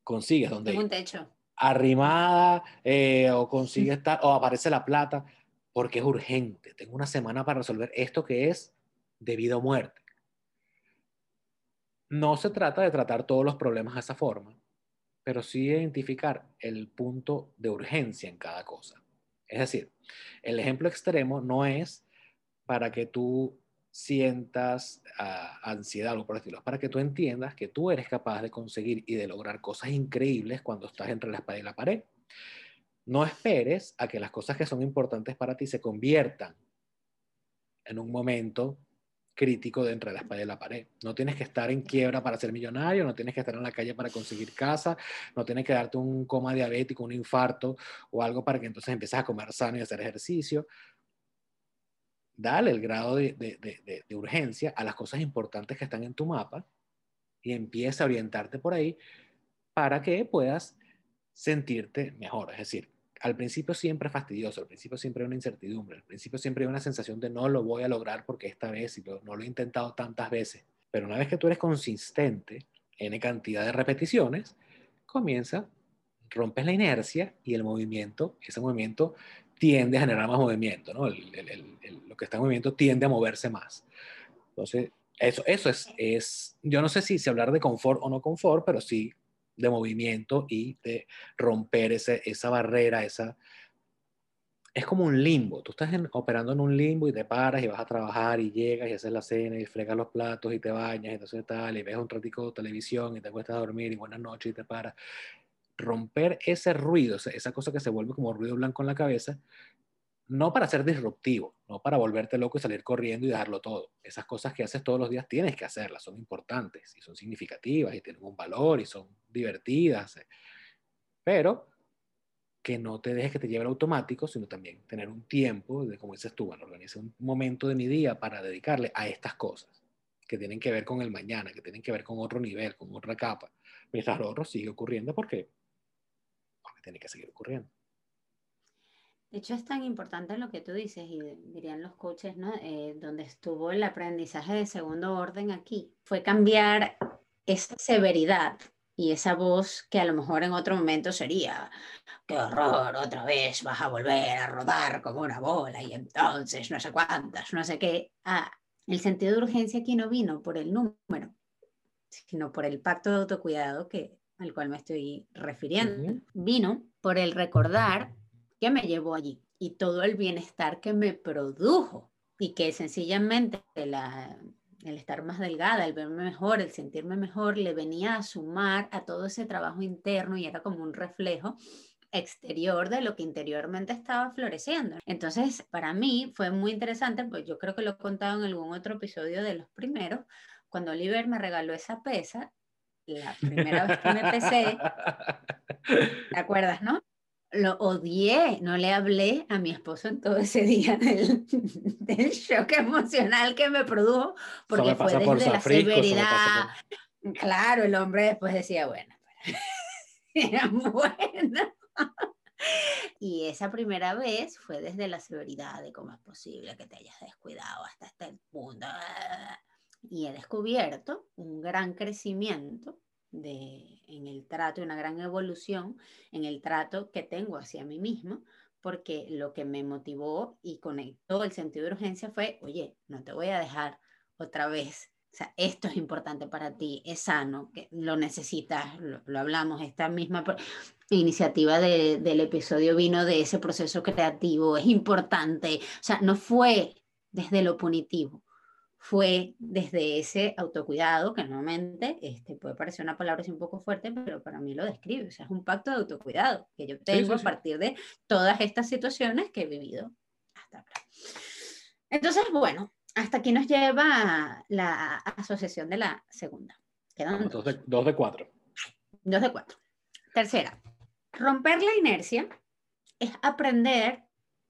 consigues donde... un techo. Arrimada, eh, o consigues estar, o aparece la plata, porque es urgente. Tengo una semana para resolver esto que es de vida o muerte. No se trata de tratar todos los problemas de esa forma, pero sí identificar el punto de urgencia en cada cosa. Es decir, el ejemplo extremo no es para que tú sientas ah, ansiedad o por estilo, para que tú entiendas que tú eres capaz de conseguir y de lograr cosas increíbles cuando estás entre la espada y la pared. No esperes a que las cosas que son importantes para ti se conviertan en un momento crítico de la espada y la pared. No tienes que estar en quiebra para ser millonario, no tienes que estar en la calle para conseguir casa, no tienes que darte un coma diabético, un infarto o algo para que entonces empieces a comer sano y hacer ejercicio dale el grado de, urgencia a las cosas importantes que están en tu mapa y empieza a orientarte por ahí para que puedas sentirte mejor. Es decir, al principio siempre es fastidioso, al principio siempre hay una incertidumbre, al principio siempre hay una sensación de no lo voy a lograr porque esta vez no lo he intentado tantas veces. Pero una vez que tú eres consistente en cantidad de repeticiones, comienza, rompes la inercia y el movimiento, ese movimiento tiende a generar más movimiento, ¿no? lo que está en movimiento tiende a moverse más. Entonces, eso, eso es, es, yo no sé si, si hablar de confort o no confort, pero sí de movimiento y de romper ese, esa barrera, esa... Es como un limbo. Tú estás operando en un limbo y te paras y vas a trabajar y llegas y haces la cena y fregas los platos y te bañas y entonces tal y ves un ratico de televisión y te cuesta dormir y buenas noches y te paras romper ese ruido, esa cosa que se vuelve como ruido blanco en la cabeza, no para ser disruptivo, no para volverte loco y salir corriendo y dejarlo todo. Esas cosas que haces todos los días tienes que hacerlas, son importantes y son significativas y tienen un valor y son divertidas. Eh. Pero que no te dejes que te lleve el automático, sino también tener un tiempo, de, como dices tú, bueno, organice un momento de mi día para dedicarle a estas cosas que tienen que ver con el mañana, que tienen que ver con otro nivel, con otra capa, mientras lo otro sigue ocurriendo porque tiene que seguir ocurriendo. De hecho, es tan importante lo que tú dices, y dirían los coaches, ¿no? Eh, donde estuvo el aprendizaje de segundo orden aquí, fue cambiar esa severidad y esa voz que a lo mejor en otro momento sería, qué horror, otra vez vas a volver a rodar como una bola y entonces no sé cuántas, no sé qué. Ah, el sentido de urgencia aquí no vino por el número, sino por el pacto de autocuidado que, al cual me estoy refiriendo. Vino por el recordar que me llevó allí y todo el bienestar que me produjo y que sencillamente la, el estar más delgada, el verme mejor, el sentirme mejor, le venía a sumar a todo ese trabajo interno y era como un reflejo exterior de lo que interiormente estaba floreciendo. Entonces, para mí fue muy interesante, pues yo creo que lo he contado en algún otro episodio de los primeros, cuando Oliver me regaló esa pesa, la primera vez que me pesé, ¿te acuerdas, no? Lo odié, no le hablé a mi esposo en todo ese día del, del shock emocional que me produjo, porque fue desde la severidad. Claro, el hombre después decía, bueno, era bueno. Y esa primera vez fue desde la severidad de cómo es posible que te hayas descuidado hasta este punto. Y he descubierto un gran crecimiento de, en el trato, una gran evolución en el trato que tengo hacia mí mismo, porque lo que me motivó y conectó el sentido de urgencia fue, oye, no te voy a dejar otra vez. O sea, esto es importante para ti, es sano, que lo necesitas, lo, hablamos, esta misma iniciativa del episodio vino de ese proceso creativo, es importante, o sea, no fue desde lo punitivo, fue desde ese autocuidado, que normalmente este, puede parecer una palabra un poco fuerte, pero para mí lo describe, o sea, es un pacto de autocuidado que yo tengo a partir de todas estas situaciones que he vivido hasta ahora. Entonces, bueno, hasta aquí nos lleva la asociación de la segunda. Quedan dos. Dos de, cuatro. Dos de cuatro. Tercera, romper la inercia es aprender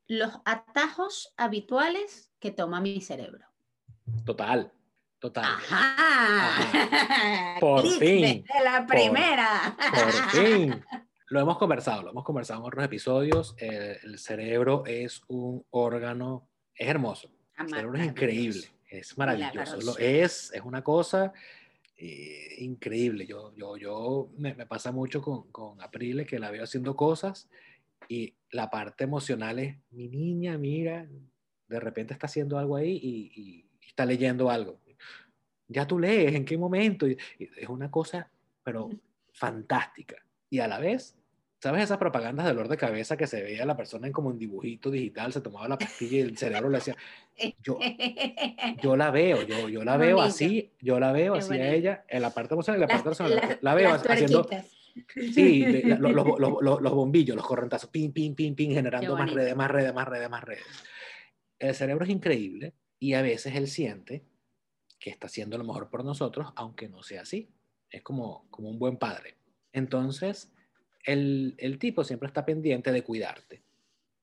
los atajos habituales que toma mi cerebro. Total, total. Ajá. Por fin. la primera. Por, fin. Lo hemos conversado, lo hemos conversado en otros episodios. el cerebro es un órgano, es hermoso el cerebro es increíble, es maravilloso. es, es una cosa eh, increíble. Yo, yo, yo me, me pasa mucho con, con Aprile que la veo haciendo cosas y la parte emocional es, mi niña, mira, de repente está haciendo algo ahí y, está leyendo algo. Ya tú lees, ¿en qué momento? es una cosa, pero fantástica. Y a la vez ¿Sabes esas propagandas de dolor de cabeza que se veía la persona en como un dibujito digital, se tomaba la pastilla y el cerebro le hacía... Yo, yo la veo, yo, yo la veo así, yo la veo así a ella, en la parte emocional y la parte personal, la, veo haciendo... Sí, los, los, los, los, bombillos, los correntazos, pin, pin, pin, pin, generando más redes, más redes, más redes, más redes. El cerebro es increíble y a veces él siente que está haciendo lo mejor por nosotros, aunque no sea así. Es como, como un buen padre. Entonces, el, tipo siempre está pendiente de cuidarte,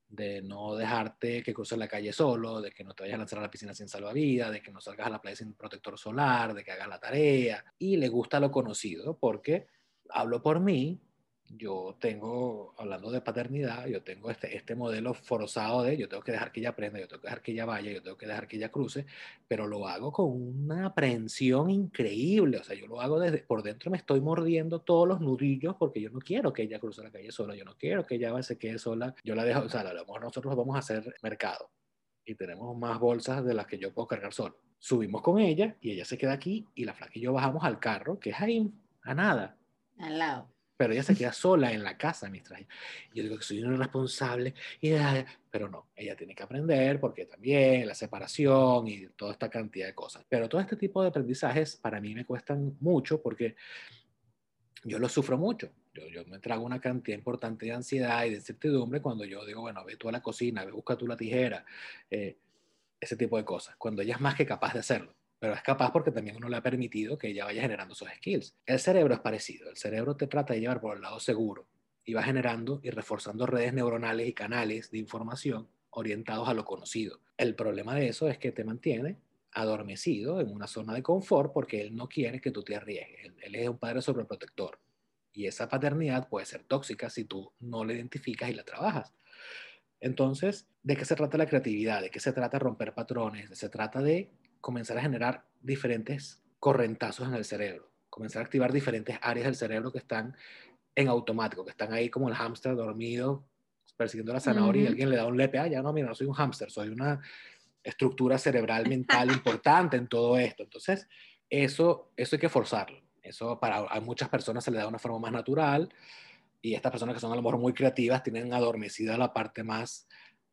de no dejarte que cruces la calle solo, de que no te vayas a lanzar a la piscina sin salvavidas, de que no salgas a la playa sin protector solar, de que hagas la tarea. Y le gusta lo conocido porque hablo por mí, yo tengo, hablando de paternidad, yo tengo este, este modelo forzado de yo tengo que dejar que ella aprenda, yo tengo que dejar que ella vaya, yo tengo que dejar que ella cruce, pero lo hago con una aprensión increíble, o sea, yo lo hago desde, por dentro me estoy mordiendo todos los nudillos porque yo no quiero que ella cruce la calle sola, yo no quiero que ella se quede sola, yo la dejo, o sea, a lo mejor nosotros vamos a hacer mercado y tenemos más bolsas de las que yo puedo cargar solo. Subimos con ella y ella se queda aquí y la flaca y yo bajamos al carro, que es ahí, a nada. Al lado pero ella se queda sola en la casa mientras yo digo que soy un irresponsable y pero no ella tiene que aprender porque también la separación y toda esta cantidad de cosas. Pero todo este tipo de aprendizajes para mí me cuestan mucho porque yo lo sufro mucho. Yo, yo me trago una cantidad importante de ansiedad y de incertidumbre cuando yo digo bueno ve tú a la cocina ve busca tú la tijera eh, ese tipo de cosas cuando ella es más que capaz de hacerlo pero es capaz porque también uno le ha permitido que ella vaya generando esos skills. El cerebro es parecido, el cerebro te trata de llevar por el lado seguro y va generando y reforzando redes neuronales y canales de información orientados a lo conocido. El problema de eso es que te mantiene adormecido en una zona de confort porque él no quiere que tú te arriesgues. Él, es un padre sobreprotector y esa paternidad puede ser tóxica si tú no la identificas y la trabajas. Entonces, ¿de qué se trata la creatividad? ¿De qué se trata romper patrones? Se trata de comenzar a generar diferentes correntazos en el cerebro. comenzar a activar diferentes áreas del cerebro que están en automático, que están ahí como el hámster dormido, persiguiendo la zanahoria y alguien le da un lepe, ah, ya no, mira, no soy un hámster, soy una estructura cerebral mental importante en todo esto. Entonces, eso, eso hay que forzarlo. Eso para a muchas personas se le da de una forma más natural y estas personas que son a lo mejor muy creativas tienen adormecida la parte más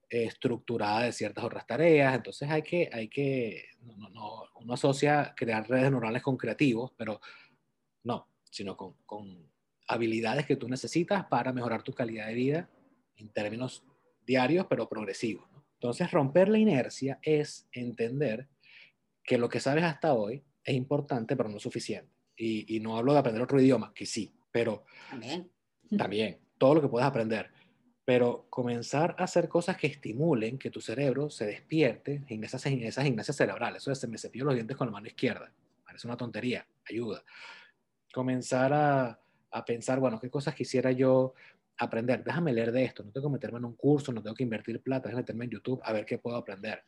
estructurada de ciertas otras tareas. Entonces hay que, hay que no, no, uno asocia crear redes neuronales con creativos, pero no, sino con, con habilidades que tú necesitas para mejorar tu calidad de vida en términos diarios, pero progresivos. Entonces, romper la inercia es entender que lo que sabes hasta hoy es importante, pero no suficiente. Y, y no hablo de aprender otro idioma, que sí, pero también. También, todo lo que puedas aprender. Pero comenzar a hacer cosas que estimulen que tu cerebro se despierte esas, esas gimnasias cerebrales. Eso es, se me cepillo los dientes con la mano izquierda. Parece una tontería, ayuda. Comenzar a, a pensar, bueno, ¿qué cosas quisiera yo aprender? Déjame leer de esto, no tengo que meterme en un curso, no tengo que invertir plata, déjame meterme en YouTube a ver qué puedo aprender.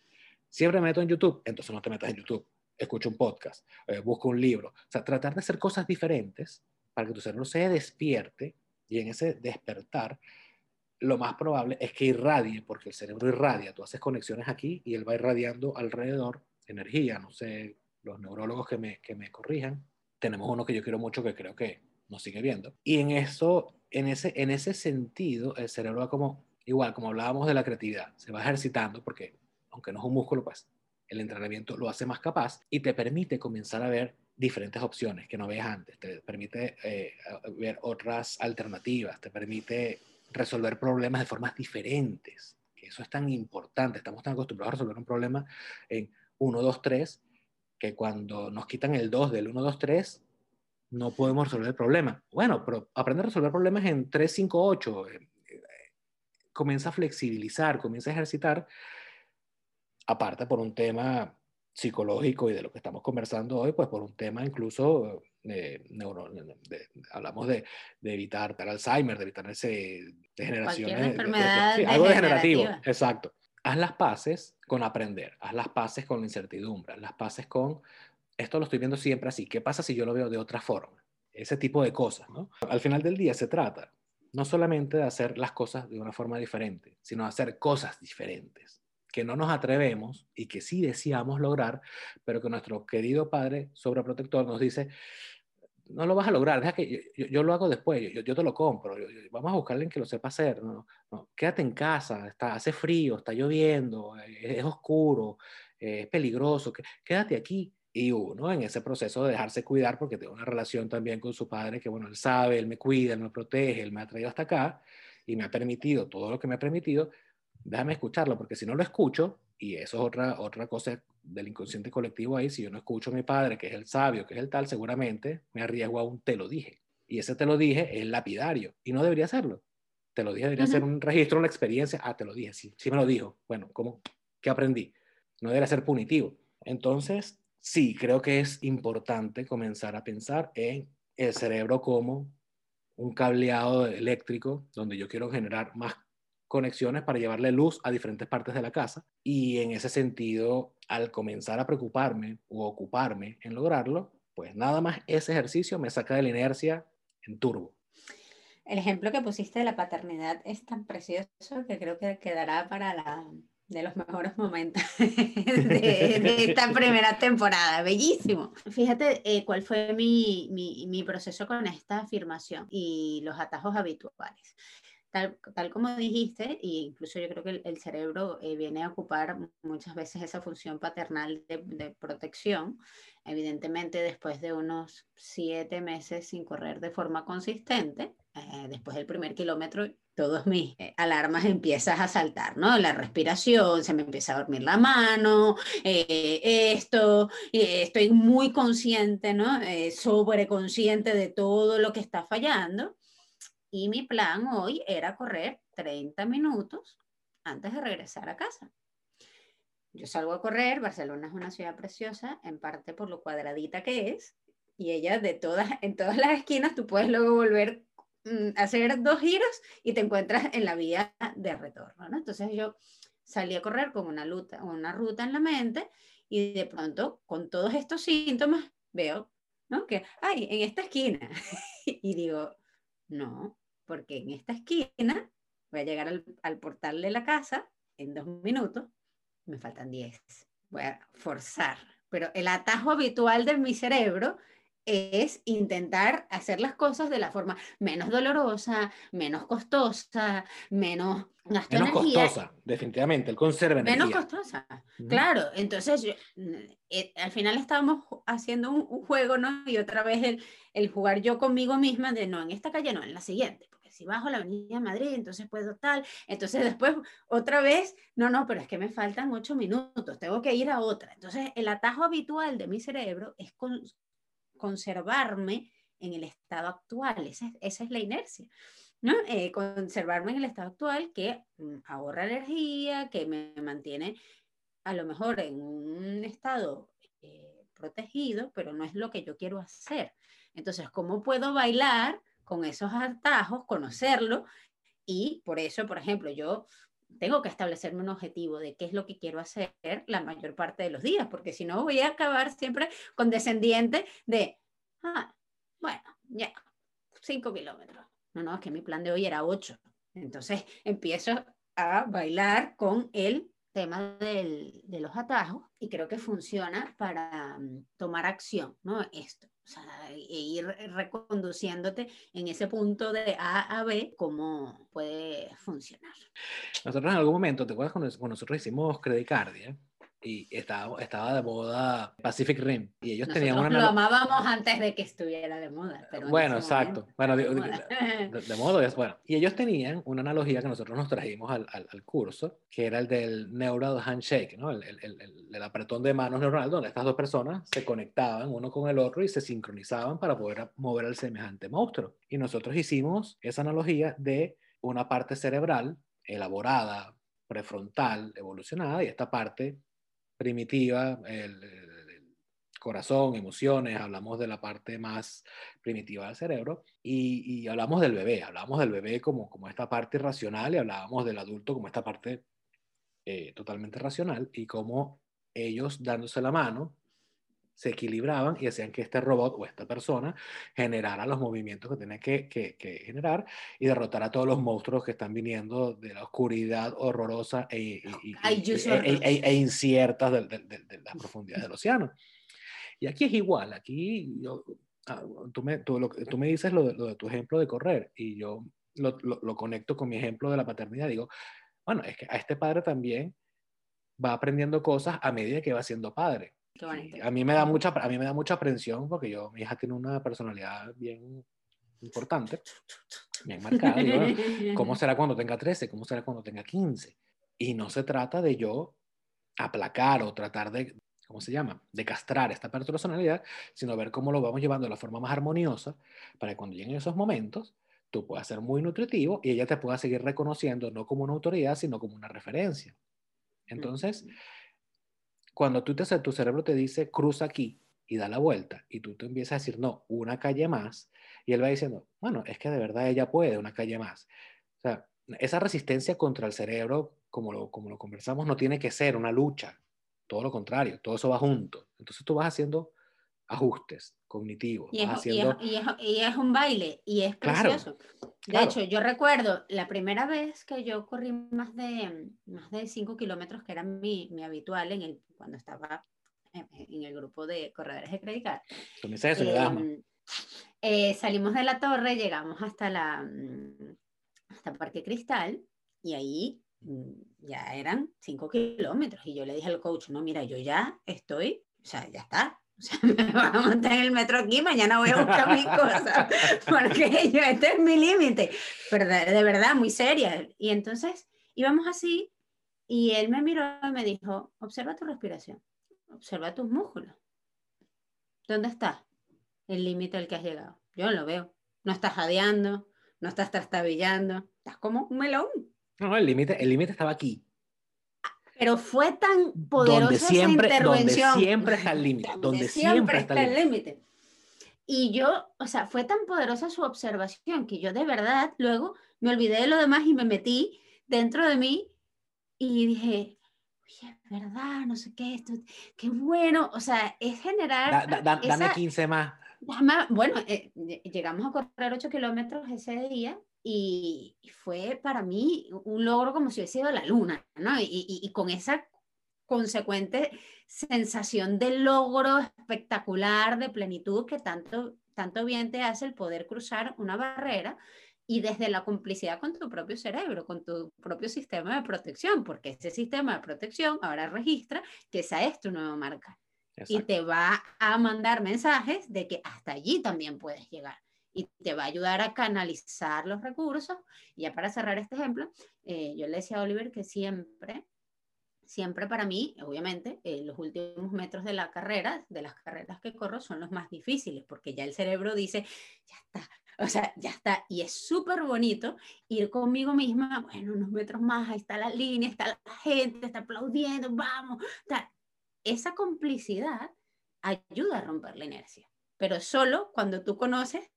Siempre me meto en YouTube, entonces no te metas en YouTube, escucha un podcast, eh, un libro. O sea, tratar de hacer cosas diferentes para que tu cerebro se despierte y en ese despertar lo más probable es que irradie, porque el cerebro irradia, tú haces conexiones aquí y él va irradiando alrededor energía, no sé, los neurólogos que me, que me corrijan, tenemos uno que yo quiero mucho que creo que nos sigue viendo. Y en eso, en ese, en ese sentido, el cerebro va como, igual, como hablábamos de la creatividad, se va ejercitando porque, aunque no es un músculo, pues el entrenamiento lo hace más capaz y te permite comenzar a ver diferentes opciones que no veas antes, te permite eh, ver otras alternativas, te permite resolver problemas de formas diferentes, que eso es tan importante, estamos tan acostumbrados a resolver un problema en 1, 2, 3, que cuando nos quitan el 2 del 1, 2, 3, no podemos resolver el problema. Bueno, pero aprender a resolver problemas en 3, 5, 8, comienza a flexibilizar, comienza a ejercitar, aparte por un tema psicológico y de lo que estamos conversando hoy, pues por un tema incluso eh, neuro, de, hablamos de, de, evitar Alzheimer, de evitar ese degeneraciones. enfermedad sí, algo degenerativo, exacto. Haz las paces con aprender, haz las paces con la incertidumbre, haz las paces con, esto lo estoy viendo siempre así, ¿qué pasa si yo lo veo de otra forma? Ese tipo de cosas, ¿no? Al final del día se trata no solamente de hacer las cosas de una forma diferente, sino de hacer cosas diferentes que no nos atrevemos y que sí deseamos lograr, pero que nuestro querido padre sobreprotector nos dice, no lo vas a lograr, deja que yo, lo hago después, yo, yo te lo compro, vamos a buscarle en que lo sepa hacer, no, no, quédate en casa, está, hace frío, está lloviendo, es, es oscuro, es peligroso, quédate aquí. Y uno en ese proceso de dejarse cuidar, porque tengo una relación también con su padre, que bueno, él sabe, él me cuida, él me protege, él me ha traído hasta acá y me ha permitido todo lo que me ha permitido, déjame escucharlo, porque si no lo escucho, y eso es otra, otra cosa del inconsciente colectivo ahí, si yo no escucho a mi padre, que es el sabio, que es el tal, seguramente me arriesgo a un te lo dije. Y ese te lo dije es lapidario, y no debería hacerlo. Te lo dije, debería ser un registro, una experiencia. Ah, te lo dije, sí, sí me lo dijo. Bueno, ¿cómo? ¿Qué aprendí? No debería ser punitivo. Entonces, sí, creo que es importante comenzar a pensar en el cerebro como un cableado eléctrico donde yo quiero generar más conexiones para llevarle luz a diferentes partes de la casa. Y en ese sentido, al comenzar a preocuparme o ocuparme en lograrlo, pues nada más ese ejercicio me saca de la inercia en turbo. El ejemplo que pusiste de la paternidad es tan precioso que creo que quedará para la de los mejores momentos de, esta primera temporada. Bellísimo. Fíjate eh, cuál fue mi, mi, mi, proceso con esta afirmación y los atajos habituales tal, como dijiste, e incluso yo creo que el, cerebro eh, viene a ocupar muchas veces esa función paternal de, protección. Evidentemente, después de unos siete meses sin correr de forma consistente, eh, después del primer kilómetro, todos mis eh, alarmas empiezas a saltar, ¿no? La respiración, se me empieza a dormir la mano, esto, estoy muy consciente, ¿no? sobreconsciente de todo lo que está fallando y mi plan hoy era correr 30 minutos antes de regresar a casa. Yo salgo a correr, Barcelona es una ciudad preciosa, en parte por lo cuadradita que es, y ella de todas, en todas las esquinas tú puedes luego volver mm, a hacer dos giros y te encuentras en la vía de retorno. ¿no? Entonces yo salí a correr con una ruta, una ruta en la mente y de pronto con todos estos síntomas veo ¿no? Que, ay, en esta esquina. y digo, no, porque en esta esquina voy a llegar al, al portal de la casa en dos minutos, me faltan diez. Voy a forzar. Pero el atajo habitual de mi cerebro es intentar hacer las cosas de la forma menos dolorosa, menos costosa, menos gasto menos costosa, definitivamente, el conserva Menos costosa, claro. Entonces, eh, al final estábamos haciendo un, juego, ¿no? Y otra vez el, el, jugar yo conmigo misma de, no, en esta calle no, en la siguiente, si bajo la Avenida Madrid, entonces puedo tal, entonces después otra vez, no, no, pero es que me faltan ocho minutos, tengo que ir a otra. Entonces, el atajo habitual de mi cerebro es con, conservarme en el estado actual. Esa, esa es la inercia. ¿no? Eh, conservarme en el estado actual que mm, ahorra energía, que me mantiene a lo mejor en un estado eh, protegido, pero no es lo que yo quiero hacer. Entonces, ¿cómo puedo bailar con esos atajos, conocerlo? Y por eso, por ejemplo, yo tengo que establecerme un objetivo de qué es lo que quiero hacer la mayor parte de los días, porque si no voy a acabar siempre con descendiente de, ah, bueno, ya, cinco kilómetros. No, no, es que mi plan de hoy era ocho. Entonces empiezo a bailar con el tema del, de los atajos y creo que funciona para mm, tomar acción, ¿no? Esto o sea, e ir reconduciéndote en ese punto de A a B, cómo puede funcionar. Nosotros en algún momento, ¿te acuerdas cuando, nosotros hicimos Credicardia? Y estaba, estaba de moda Pacific Rim. Y ellos tenían una. Lo amábamos antes de que estuviera de moda. bueno, exacto. bueno, de, moda. bueno. Y ellos tenían una analogía que nosotros nos trajimos al, al, curso, que era el del neural handshake, ¿no? El, el, el, apretón de manos neuronal, donde estas dos personas se conectaban uno con el otro y se sincronizaban para poder mover al semejante monstruo. Y nosotros hicimos esa analogía de una parte cerebral elaborada, prefrontal, evolucionada, y esta parte primitiva, el, corazón, emociones, hablamos de la parte más primitiva del cerebro y, hablamos del bebé, hablamos del bebé como, como esta parte racional y hablábamos del adulto como esta parte eh, totalmente racional y como ellos dándose la mano se equilibraban y hacían que este robot o esta persona generara los movimientos que tenía que, que, generar y derrotar a todos los monstruos que están viniendo de la oscuridad horrorosa e, e, e, incierta de, de, las profundidades del océano. Y aquí es igual, aquí yo, ah, tú, me, tú, lo, tú me dices lo, lo, de tu ejemplo de correr y yo lo, lo conecto con mi ejemplo de la paternidad. Digo, bueno, es que a este padre también va aprendiendo cosas a medida que va siendo padre a mí me da mucha, a mí me da mucha aprensión porque yo, mi hija tiene una personalidad bien importante, bien marcada. ¿Cómo será cuando tenga 13? ¿Cómo será cuando tenga 15? Y no se trata de yo aplacar o tratar de, ¿cómo se llama? De castrar esta personalidad, sino ver cómo lo vamos llevando de la forma más armoniosa para que cuando lleguen esos momentos tú puedas ser muy nutritivo y ella te pueda seguir reconociendo no como una autoridad, sino como una referencia. Entonces, cuando tú te, tu cerebro te dice cruza aquí y da la vuelta y tú te empiezas a decir no, una calle más y él va diciendo, bueno, es que de verdad ella puede una calle más. O sea, esa resistencia contra el cerebro, como lo, como lo conversamos, no tiene que ser una lucha, todo lo contrario, todo eso va junto. Entonces tú vas haciendo ajustes cognitivos. Y, es, y, es, un baile y es precioso. De hecho, yo recuerdo la primera vez que yo corrí más de, más de 5 kilómetros, que era mi, mi, habitual en el, cuando estaba en, el grupo de corredores de Credicar. Eh, eh, salimos de la torre, llegamos hasta, la, mm, hasta Parque Cristal y ahí mm, ya eran 5 kilómetros. Y yo le dije al coach, no, mira, yo ya estoy, o sea, ya está, o sea, me voy a montar en el metro aquí, mañana voy a buscar mis cosas, porque yo, este es mi límite, de, verdad, muy seria. Y entonces íbamos así, y él me miró y me dijo, observa tu respiración, observa tus músculos. ¿Dónde está el límite al que has llegado? Yo no lo veo. No estás jadeando, no estás trastabillando, estás como un melón. No, el límite el límite estaba aquí. Pero fue tan poderosa donde siempre, esa intervención. Donde siempre está el límite. Donde, siempre, está el límite. Y yo, o sea, fue tan poderosa su observación que yo de verdad luego me olvidé de lo demás y me metí dentro de mí y dije, oye, es verdad, no sé qué, esto, qué bueno. O sea, es generar. dame 15 más. bueno, eh, llegamos a correr 8 kilómetros ese día y fue para mí un logro como si hubiese sido la luna, ¿no? Y, y, con esa consecuente sensación de logro espectacular, de plenitud que tanto, tanto bien te hace el poder cruzar una barrera y desde la complicidad con tu propio cerebro, con tu propio sistema de protección, porque ese sistema de protección ahora registra que esa es tu nueva marca. Y te va a mandar mensajes de que hasta allí también puedes llegar. Y te va a ayudar a canalizar los recursos. Y ya para cerrar este ejemplo, eh, yo le decía a Oliver que siempre, siempre para mí, obviamente, eh, los últimos metros de la carrera, de las carreras que corro, son los más difíciles, porque ya el cerebro dice, ya está, o sea, ya está. Y es súper bonito ir conmigo misma, bueno, unos metros más, ahí está la línea, está la gente, está aplaudiendo, vamos. Esa complicidad ayuda a romper la inercia, pero solo cuando tú conoces,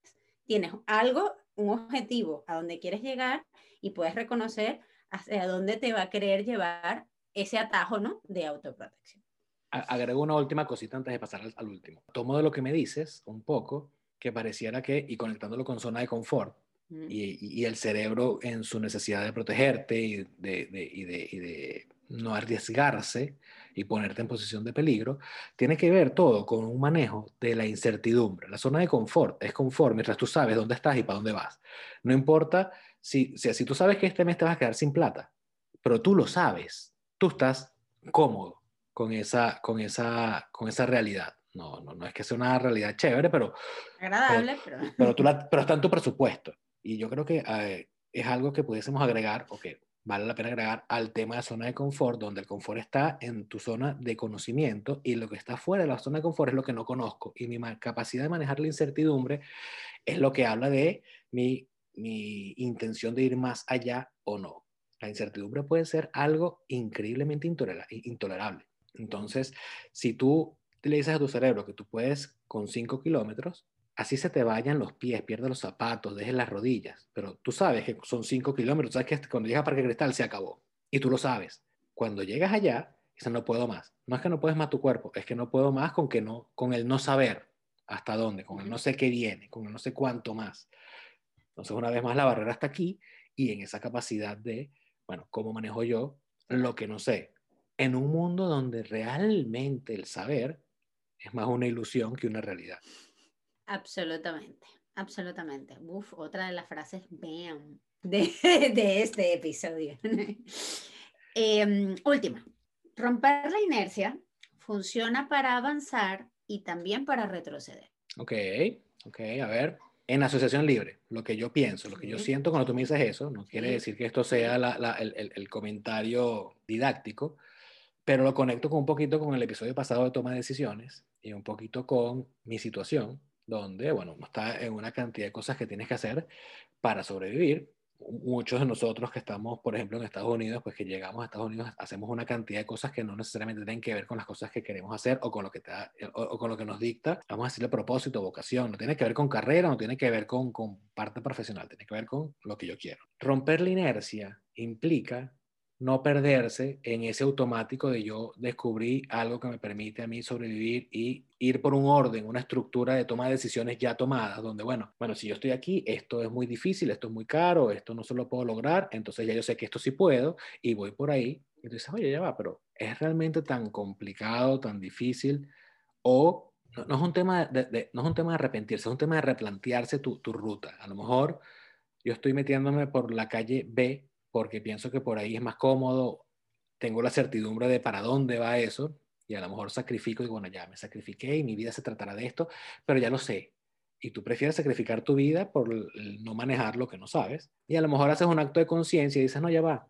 tienes algo, un objetivo a donde quieres llegar y puedes reconocer hacia dónde te va a querer llevar ese atajo, ¿no? De autoprotección. Agrego una última cosita antes de pasar al último. Tomo de lo que me dices un poco que pareciera que, y conectándolo con zona de confort, mm. y, y, el cerebro en su necesidad de protegerte y de, de, y de, y de no arriesgarse y ponerte en posición de peligro, tiene que ver todo con un manejo de la incertidumbre. La zona de confort es confort mientras tú sabes dónde estás y para dónde vas. No importa si, si, si tú sabes que este mes te vas a quedar sin plata, pero tú lo sabes, tú estás cómodo con esa, con esa, con esa realidad. No, no, no es que sea una realidad chévere, pero... Agradable, pero... Pero, tú pero está en tu presupuesto. Y yo creo que eh, es algo que pudiésemos agregar, o que vale la pena agregar al tema de zona de confort, donde el confort está en tu zona de conocimiento y lo que está fuera de la zona de confort es lo que no conozco. Y mi capacidad de manejar la incertidumbre es lo que habla de mi, mi intención de ir más allá o no. La incertidumbre puede ser algo increíblemente intolerable. Entonces, si tú le dices a tu cerebro que tú puedes con 5 kilómetros, así se te vayan los pies, pierdes los zapatos, dejes las rodillas, pero tú sabes que son 5 kilómetros, sabes que cuando llegas a Parque Cristal se acabó, y tú lo sabes. Cuando llegas allá, dices, no puedo más. No es que no puedes más tu cuerpo, es que no puedo más con, que no, con el no saber hasta dónde, con el no sé qué viene, con el no sé cuánto más. Entonces, una vez más, la barrera está aquí y en esa capacidad de, bueno, ¿cómo manejo yo lo que no sé? En un mundo donde realmente el saber es más una ilusión que una realidad. Absolutamente, absolutamente. Uf, otra de las frases bam, de, de este episodio. eh, última, romper la inercia funciona para avanzar y también para retroceder. Ok, ok, a ver. En asociación libre, lo que yo pienso, lo que yo siento cuando tú me dices eso, no quiere decir que esto sea la, la, el, el comentario didáctico, pero lo conecto con un poquito con el episodio pasado de toma de decisiones y un poquito con mi situación, donde, bueno, uno está en una cantidad de cosas que tienes que hacer para sobrevivir. Muchos de nosotros que estamos, por ejemplo, en Estados Unidos, pues que llegamos a Estados Unidos, hacemos una cantidad de cosas que no necesariamente tienen que ver con las cosas que queremos hacer o con lo que, te o, con lo que nos dicta, vamos a decirle propósito, vocación. No tiene que ver con carrera, no tiene que ver con, con parte profesional, tiene que ver con lo que yo quiero. Romper la inercia implica no perderse en ese automático de yo descubrí algo que me permite a mí sobrevivir y ir por un orden, una estructura de toma de decisiones ya tomadas, donde, bueno, bueno, si yo estoy aquí, esto es muy difícil, esto es muy caro, esto no se lo puedo lograr, entonces ya yo sé que esto sí puedo y voy por ahí. Y oye, ya va, pero ¿es realmente tan complicado, tan difícil? O no, es, un tema de, no es un tema de arrepentirse, es un tema de replantearse tu, tu ruta. A lo mejor yo estoy metiéndome por la calle B porque pienso que por ahí es más cómodo, tengo la certidumbre de para dónde va eso y a lo mejor sacrifico y bueno, ya me sacrifiqué y mi vida se tratará de esto, pero ya lo sé. Y tú prefieres sacrificar tu vida por no manejar lo que no sabes. Y a lo mejor haces un acto de conciencia y dices, no, ya va.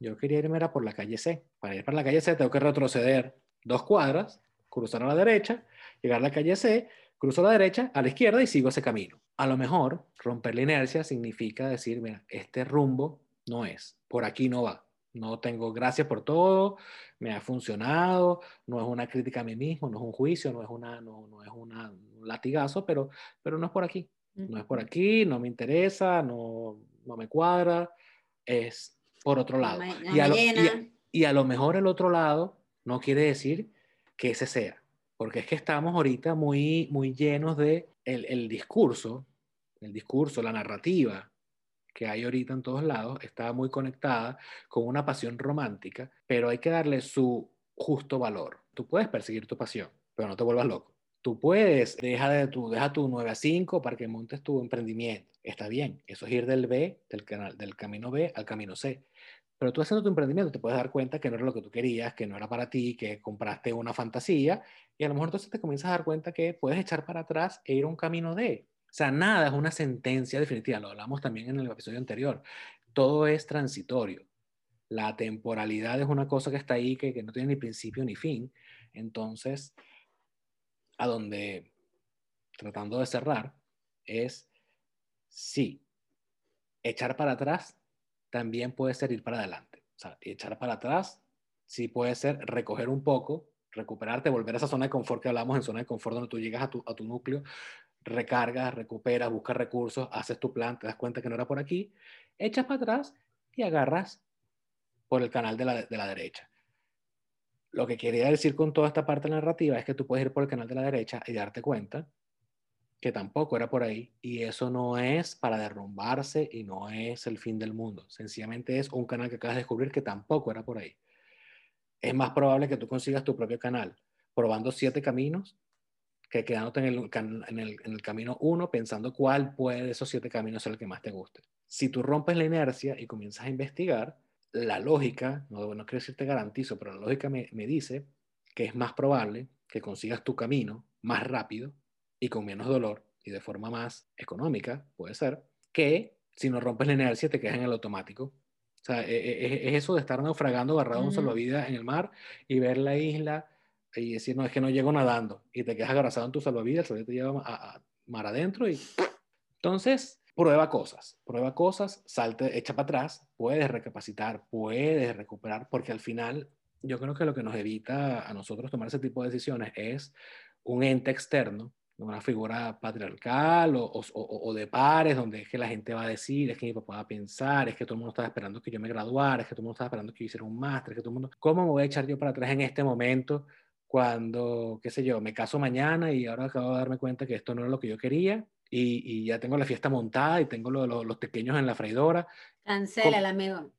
Yo quería irme era por la calle C. Para ir para la calle C tengo que retroceder dos cuadras, cruzar a la derecha, llegar a la calle C, cruzo a la derecha, a la izquierda y sigo ese camino. A lo mejor romper la inercia significa decir, mira, este rumbo no es, por aquí no va. No tengo gracias por todo, me ha funcionado, no es una crítica a mí mismo, no es un juicio, no es, una, no, no es una, un latigazo, pero, pero no es por aquí. No es por aquí, no me interesa, no, no me cuadra, es por otro lado. y, a lo, y, a lo mejor el otro lado no quiere decir que ese sea, porque es que estamos ahorita muy, muy llenos de el, el discurso, el discurso, la narrativa que hay ahorita en todos lados, está muy conectada con una pasión romántica, pero hay que darle su justo valor. Tú puedes perseguir tu pasión, pero no te vuelvas loco. Tú puedes, deja, de tu, deja tu 9 a 5 para que montes tu emprendimiento. Está bien, eso es ir del B, del, canal, del camino B al camino C. Pero tú haciendo tu emprendimiento te puedes dar cuenta que no era lo que tú querías, que no era para ti, que compraste una fantasía y a lo mejor entonces te comienzas a dar cuenta que puedes echar para atrás e ir a un camino D. O sea, nada es una sentencia definitiva, lo hablamos también en el episodio anterior. Todo es transitorio. La temporalidad es una cosa que está ahí, que, que no tiene ni principio ni fin. Entonces, a donde, tratando de cerrar, es sí, echar para atrás también puede ser ir para adelante. O sea, echar para atrás sí puede ser recoger un poco, recuperarte, volver a esa zona de confort que hablamos, en zona de confort donde tú llegas a tu, a tu núcleo, recargas, recuperas, buscas recursos, haces tu plan, te das cuenta que no era por aquí, echas para atrás y agarras por el canal de la, de la derecha. Lo que quería decir con toda esta parte narrativa es que tú puedes ir por el canal de la derecha y darte cuenta que tampoco era por ahí y eso no es para derrumbarse y no es el fin del mundo. Sencillamente es un canal que acabas de descubrir que tampoco era por ahí. Es más probable que tú consigas tu propio canal probando siete caminos que quedándote en el, en el, en el camino uno pensando cuál puede de esos siete caminos ser el que más te guste. Si tú rompes la inercia y comienzas a investigar, la lógica, no, no quiero decir te garantizo, pero la lógica me, me dice que es más probable que consigas tu camino más rápido y con menos dolor y de forma más económica, puede ser, que si no rompes la inercia te quedas en el automático. O sea, e, e, e, es, eso de estar naufragando, agarrado a un salvavidas en el mar y ver la isla y decir, no, es que no llego nadando y te quedas agarrado en tu salvavidas, el te lleva a, a mar adentro y... Entonces, prueba cosas, prueba cosas, salte, echa para atrás, puedes recapacitar, puedes recuperar, porque al final yo creo que lo que nos evita a nosotros tomar ese tipo de decisiones es un ente externo, una figura patriarcal o, o, o, de pares, donde es que la gente va a decir, es que mi papá va a pensar, es que todo el mundo estaba esperando que yo me graduara, es que todo el mundo estaba esperando que yo hiciera un máster, es que todo el mundo, ¿cómo me voy a echar yo para atrás en este momento cuando, qué sé yo, me caso mañana y ahora acabo de darme cuenta que esto no era lo que yo quería y, ya tengo la fiesta montada y tengo los pequeños en la freidora. Cancela el amigo.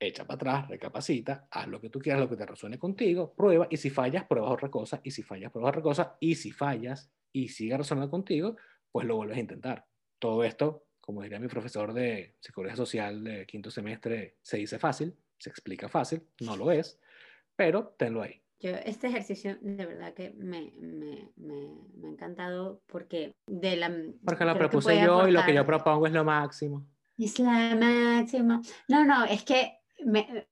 Echa para atrás, recapacita, haz lo que tú quieras, lo que te resuene contigo, prueba y si fallas, pruebas otra cosa y si fallas, pruebas otra cosa y si fallas y sigue resonando contigo, pues lo vuelves a intentar. Todo esto, como diría mi profesor de psicología social de quinto semestre, se dice fácil, se explica fácil, no lo es, pero tenlo ahí. Yo, este ejercicio de verdad que me, me, me, me ha encantado porque de la... Porque lo propuse yo y lo que yo propongo es lo máximo. Es la máxima. No, no, es que me,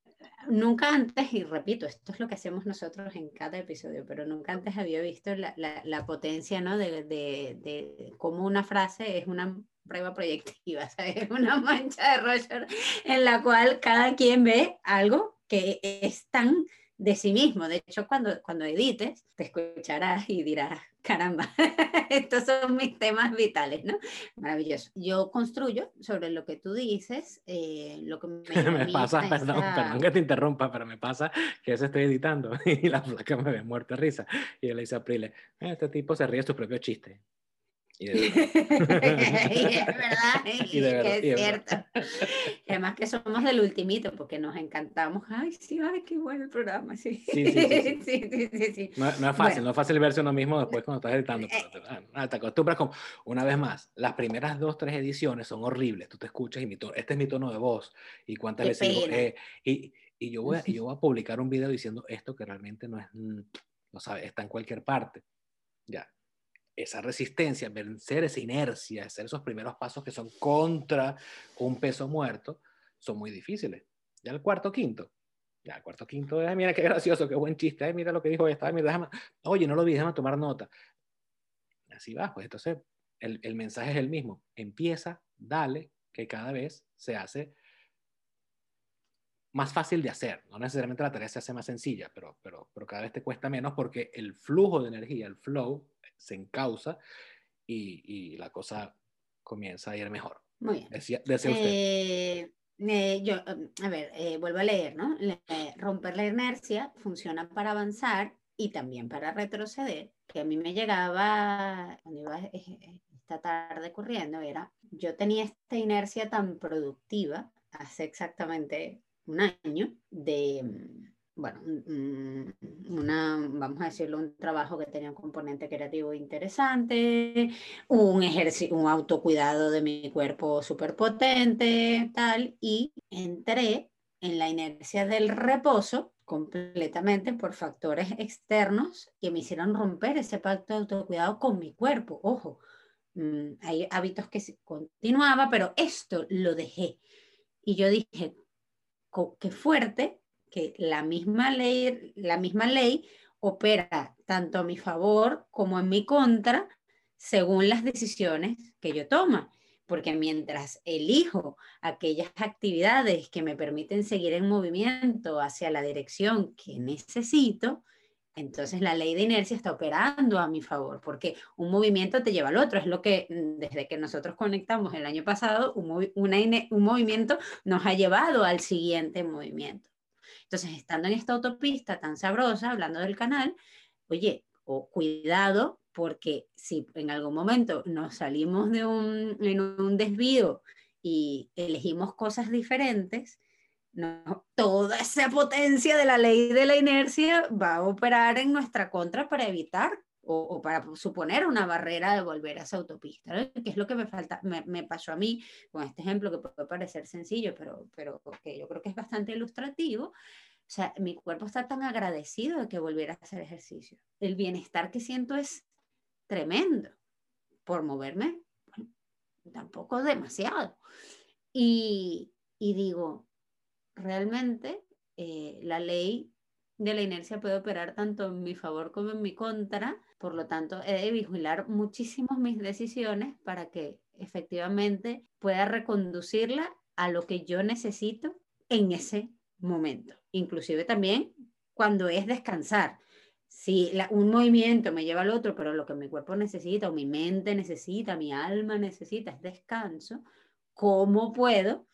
nunca antes, y repito, esto es lo que hacemos nosotros en cada episodio, pero nunca antes había visto la, la, la potencia, ¿no? De, de, de cómo una frase es una prueba proyectiva, ¿sabes? Una mancha de Roger en la cual cada quien ve algo que es tan de sí mismo. De hecho, cuando, cuando edites, te escucharás y dirás, caramba, estos son mis temas vitales, ¿no? Maravilloso. Yo construyo sobre lo que tú dices, eh, lo que me, me pasa, perdón, perdón que te interrumpa, pero me pasa que yo estoy editando y la placa me ve muerta risa. Y yo le dice a Prile, este tipo se ríe de su propio chiste. Y de verdad. y es verdad, que es cierto. Y además que somos del ultimito, porque nos encantamos. Ay, sí, ay, qué bueno el programa. Sí, sí, sí. sí, sí no, no, es fácil, no es fácil verse uno mismo después cuando estás editando. Pero te, eh, ah, te, acostumbras como, una vez más, las primeras dos, tres ediciones son horribles. Tú te escuchas y mi tono, este es mi tono de voz. Y cuántas qué veces digo, eh, y, y, yo voy a, y yo voy a publicar un video diciendo esto que realmente no es, mm, no sabe, está en cualquier parte. Ya, esa resistencia, vencer esa inercia, hacer esos primeros pasos que son contra un peso muerto, son muy difíciles. Ya el cuarto, quinto. Ya el cuarto, quinto, mira qué gracioso, qué buen chiste, mira lo que dijo esta, mira, déjame, oye, no lo vi, déjame tomar nota. Así va, pues entonces el, el mensaje es el mismo. Empieza, dale, que cada vez se hace más fácil de hacer. No necesariamente la tarea se hace más sencilla, pero, pero, pero cada vez te cuesta menos porque el flujo de energía, el flow, se encausa y, y la cosa comienza a ir mejor. Muy bien. Decía, decía usted. Eh, eh, yo, um, a ver, eh, vuelvo a leer, ¿no? Le, romper la inercia funciona para avanzar y también para retroceder, que a mí me llegaba, cuando iba eh, eh, esta tarde corriendo, era, yo tenía esta inercia tan productiva hace exactamente un año de, bueno, una, vamos a decirlo, un trabajo que tenía un componente creativo interesante, un ejercicio, un autocuidado de mi cuerpo súper potente, tal, y entré en la inercia del reposo completamente por factores externos que me hicieron romper ese pacto de autocuidado con mi cuerpo. Ojo, mm, hay hábitos que continuaba, pero esto lo dejé. Y yo dije, qué fuerte que la misma ley, la misma ley opera tanto a mi favor como en mi contra según las decisiones que yo tomo. Porque mientras elijo aquellas actividades que me permiten seguir en movimiento hacia la dirección que necesito, entonces la ley de inercia está operando a mi favor, porque un movimiento te lleva al otro. Es lo que mm, desde que nosotros conectamos el año pasado, un, un movimiento nos ha llevado al siguiente movimiento. Entonces, estando en esta autopista tan sabrosa, hablando del canal, oye, o cuidado, porque si en algún momento nos salimos de un, en un desvío y elegimos cosas diferentes, no, toda esa potencia de la ley de la inercia va a operar en nuestra contra para evitar o, para suponer una barrera de volver a esa autopista, que es lo que me, falta, me, me, pasó a mí con este ejemplo que puede parecer sencillo, pero, pero que yo creo que es bastante ilustrativo. O sea, mi cuerpo está tan agradecido de que volviera a hacer ejercicio. El bienestar que siento es tremendo por moverme, tampoco demasiado. Y, y digo, realmente eh, la ley de la inercia puede operar tanto en mi favor como en mi contra, por lo tanto he de vigilar muchísimo mis decisiones para que efectivamente pueda reconducirla a lo que yo necesito en ese momento, inclusive también cuando es descansar. Si un movimiento me lleva al otro, pero lo que mi cuerpo necesita o mi mente necesita, mi alma necesita es descanso, ¿cómo puedo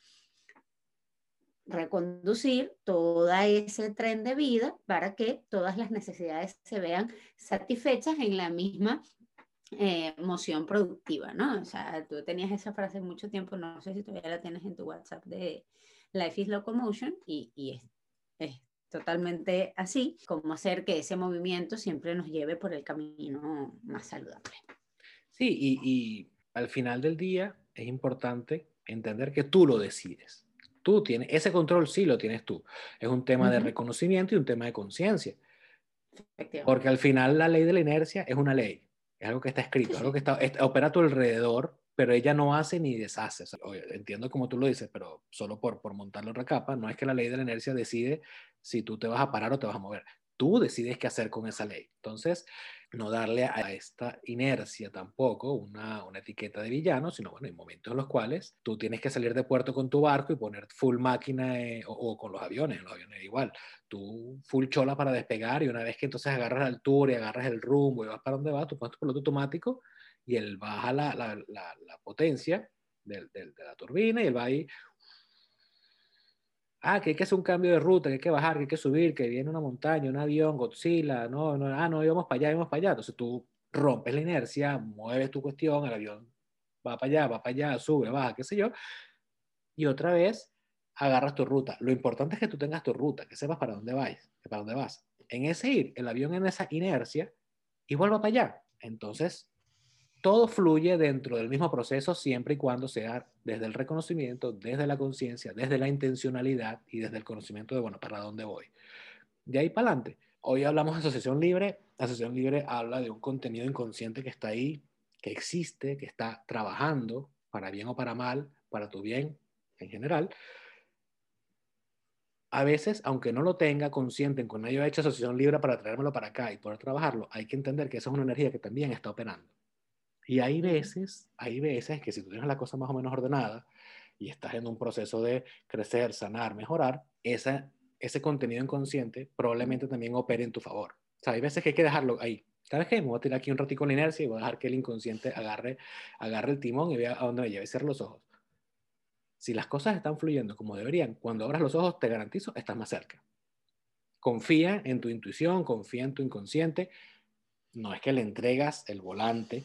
reconducir todo ese tren de vida para que todas las necesidades se vean satisfechas en la misma eh, moción productiva, ¿no? O sea, tú tenías esa frase mucho tiempo, no sé si todavía la tienes en tu WhatsApp de Life is Locomotion y, y es, totalmente así, como hacer que ese movimiento siempre nos lleve por el camino más saludable. Sí, y, y al final del día es importante entender que tú lo decides tú tienes, ese control sí lo tienes tú. Es un tema de reconocimiento y un tema de conciencia. Porque al final la ley de la inercia es una ley, es algo que está escrito, algo que está, opera a tu alrededor, pero ella no hace ni deshace. entiendo como tú lo dices, pero solo por, por montarlo en recapa, no es que la ley de la inercia decide si tú te vas a parar o te vas a mover. Tú decides qué hacer con esa ley. Entonces, no darle a esta inercia tampoco una, una, etiqueta de villano, sino bueno, hay momentos en los cuales tú tienes que salir de puerto con tu barco y poner full máquina eh, o, con los aviones, los aviones igual, tú full chola para despegar y una vez que entonces agarras la altura y agarras el rumbo y vas para donde vas, tú pones tu piloto automático y él baja la, la, la, potencia de la turbina y él va ahí ah, que hay que hacer un cambio de ruta, que hay que bajar, que hay que subir, que viene una montaña, un avión, Godzilla, no, no, ah, no, íbamos para allá, íbamos para allá. Entonces tú rompes la inercia, mueves tu cuestión, el avión va para allá, va para allá, sube, baja, qué sé yo, y otra vez agarras tu ruta. Lo importante es que tú tengas tu ruta, que sepas para dónde vas, para dónde vas. En ese ir, el avión en esa inercia, igual va para allá. Entonces, todo fluye dentro del mismo proceso siempre y cuando sea desde el reconocimiento, desde la conciencia, desde la intencionalidad y desde el conocimiento de, bueno, para dónde voy. De ahí para adelante. Hoy hablamos de asociación libre. Asociación libre habla de un contenido inconsciente que está ahí, que existe, que está trabajando para bien o para mal, para tu bien en general. A veces, aunque no lo tenga consciente en cuando yo he hecho asociación libre para traérmelo para acá y poder trabajarlo, hay que entender que esa es una energía que también está operando. Y hay veces, hay veces que si tú tienes la cosa más o menos ordenada y estás en un proceso de crecer, sanar, mejorar, esa, ese contenido inconsciente probablemente también opere en tu favor. O sea, hay veces que hay que dejarlo ahí. ¿Sabes qué? Me voy a tirar aquí un ratico en inercia y voy a dejar que el inconsciente agarre, agarre el timón y vea a dónde me lleve, cierre los ojos. Si las cosas están fluyendo como deberían, cuando abras los ojos, te garantizo, estás más cerca. confía en tu intuición, confía en tu inconsciente. No es que le entregas el volante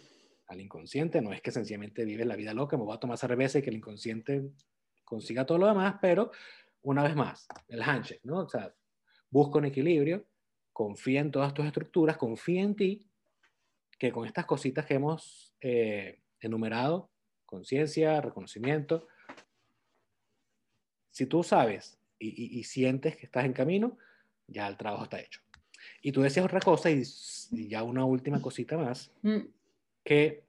al inconsciente, no es que sencillamente vives la vida loca, me voy a tomar cerveza y que el inconsciente consiga todo lo demás, pero una vez más, el handshake, ¿no? O sea, busca un equilibrio, confía en todas tus estructuras, confía en ti, que con estas cositas que hemos eh, enumerado, conciencia, reconocimiento, si tú sabes y, sientes que estás en camino, ya el trabajo está hecho. Y tú decías otra cosa y, ya una última cosita más, mm. Que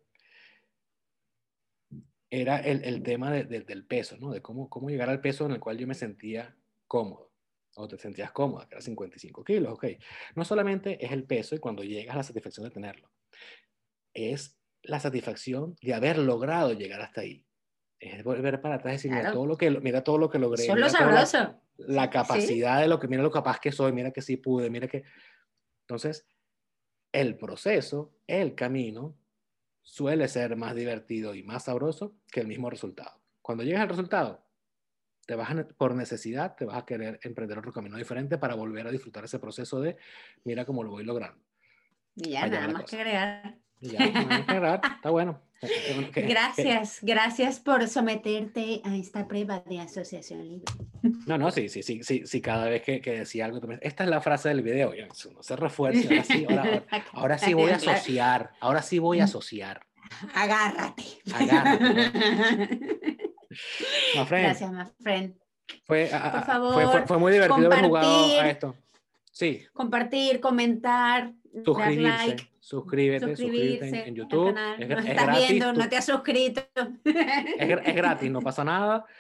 era el, el tema del peso, ¿no? De cómo, cómo llegar al peso en el cual yo me sentía cómodo. O te sentías cómoda, que era 55 kilos, ok. No solamente es el peso y cuando llegas a la satisfacción de tenerlo, es la satisfacción de haber logrado llegar hasta ahí. Es volver para atrás y decir, mira, todo lo que, mira todo lo que logré. Solo sabroso. La, capacidad de lo que, mira lo capaz que soy, mira que sí pude, mira que... Entonces, el proceso, el camino, suele ser más divertido y más sabroso que el mismo resultado. Cuando llegas al resultado, te vas por necesidad, te vas a querer emprender otro camino diferente para volver a disfrutar ese proceso de, mira cómo lo voy logrando. Y ya, nada más que agregar. Ya, está bueno. Gracias, gracias por someterte a esta prueba de asociación libre. No, no, sí, sí, sí, sí, sí cada vez que, que decía algo, esta es la frase del video, no se refuerza, ahora sí, ahora, sí voy a asociar, ahora sí voy a asociar. Agárrate. Agárrate. Gracias, my friend. Fue, por favor, fue, fue, muy divertido haber jugado a esto. Sí. Compartir, comentar, suscribirse, dar like, suscríbete, suscríbete en YouTube. Es, no estás viendo, no te has suscrito. Es, gratis, no pasa nada.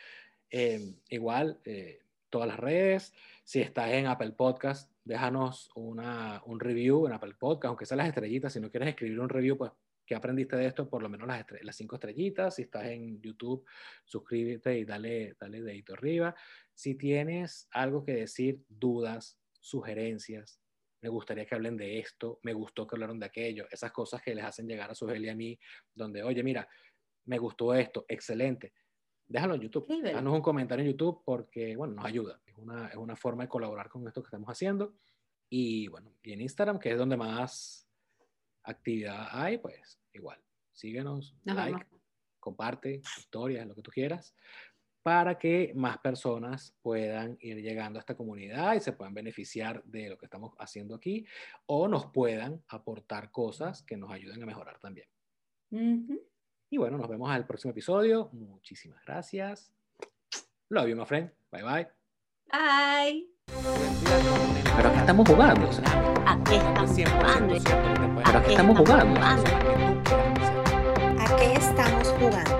Eh, igual, eh, todas las redes. Si estás en Apple Podcast, déjanos una, un review en Apple Podcast, aunque sean las estrellitas. Si no quieres escribir un review, pues ¿qué aprendiste de esto? Por lo menos las, las cinco estrellitas. Si estás en YouTube, suscríbete y dale, dale dedito arriba. Si tienes algo que decir, dudas, sugerencias, me gustaría que hablen de esto, me gustó que hablaron de aquello, esas cosas que les hacen llegar a su y a mí, donde, oye, mira, me gustó esto, excelente. Déjalo en YouTube, sí, un comentario en YouTube porque, bueno, nos ayuda, es una, es una forma de colaborar con esto que estamos haciendo. Y bueno, y en Instagram, que es donde más actividad hay, pues igual, síguenos, like, comparte, historias, lo que tú quieras para que más personas puedan ir llegando a esta comunidad y se puedan beneficiar de lo que estamos haciendo aquí o nos puedan aportar cosas que nos ayuden a mejorar también. Y bueno, nos vemos al próximo episodio. Muchísimas gracias. Love you, my friend. Bye bye. Bye. Pero aquí estamos jugando. Aquí estamos jugando. Pero aquí estamos jugando. Aquí estamos jugando.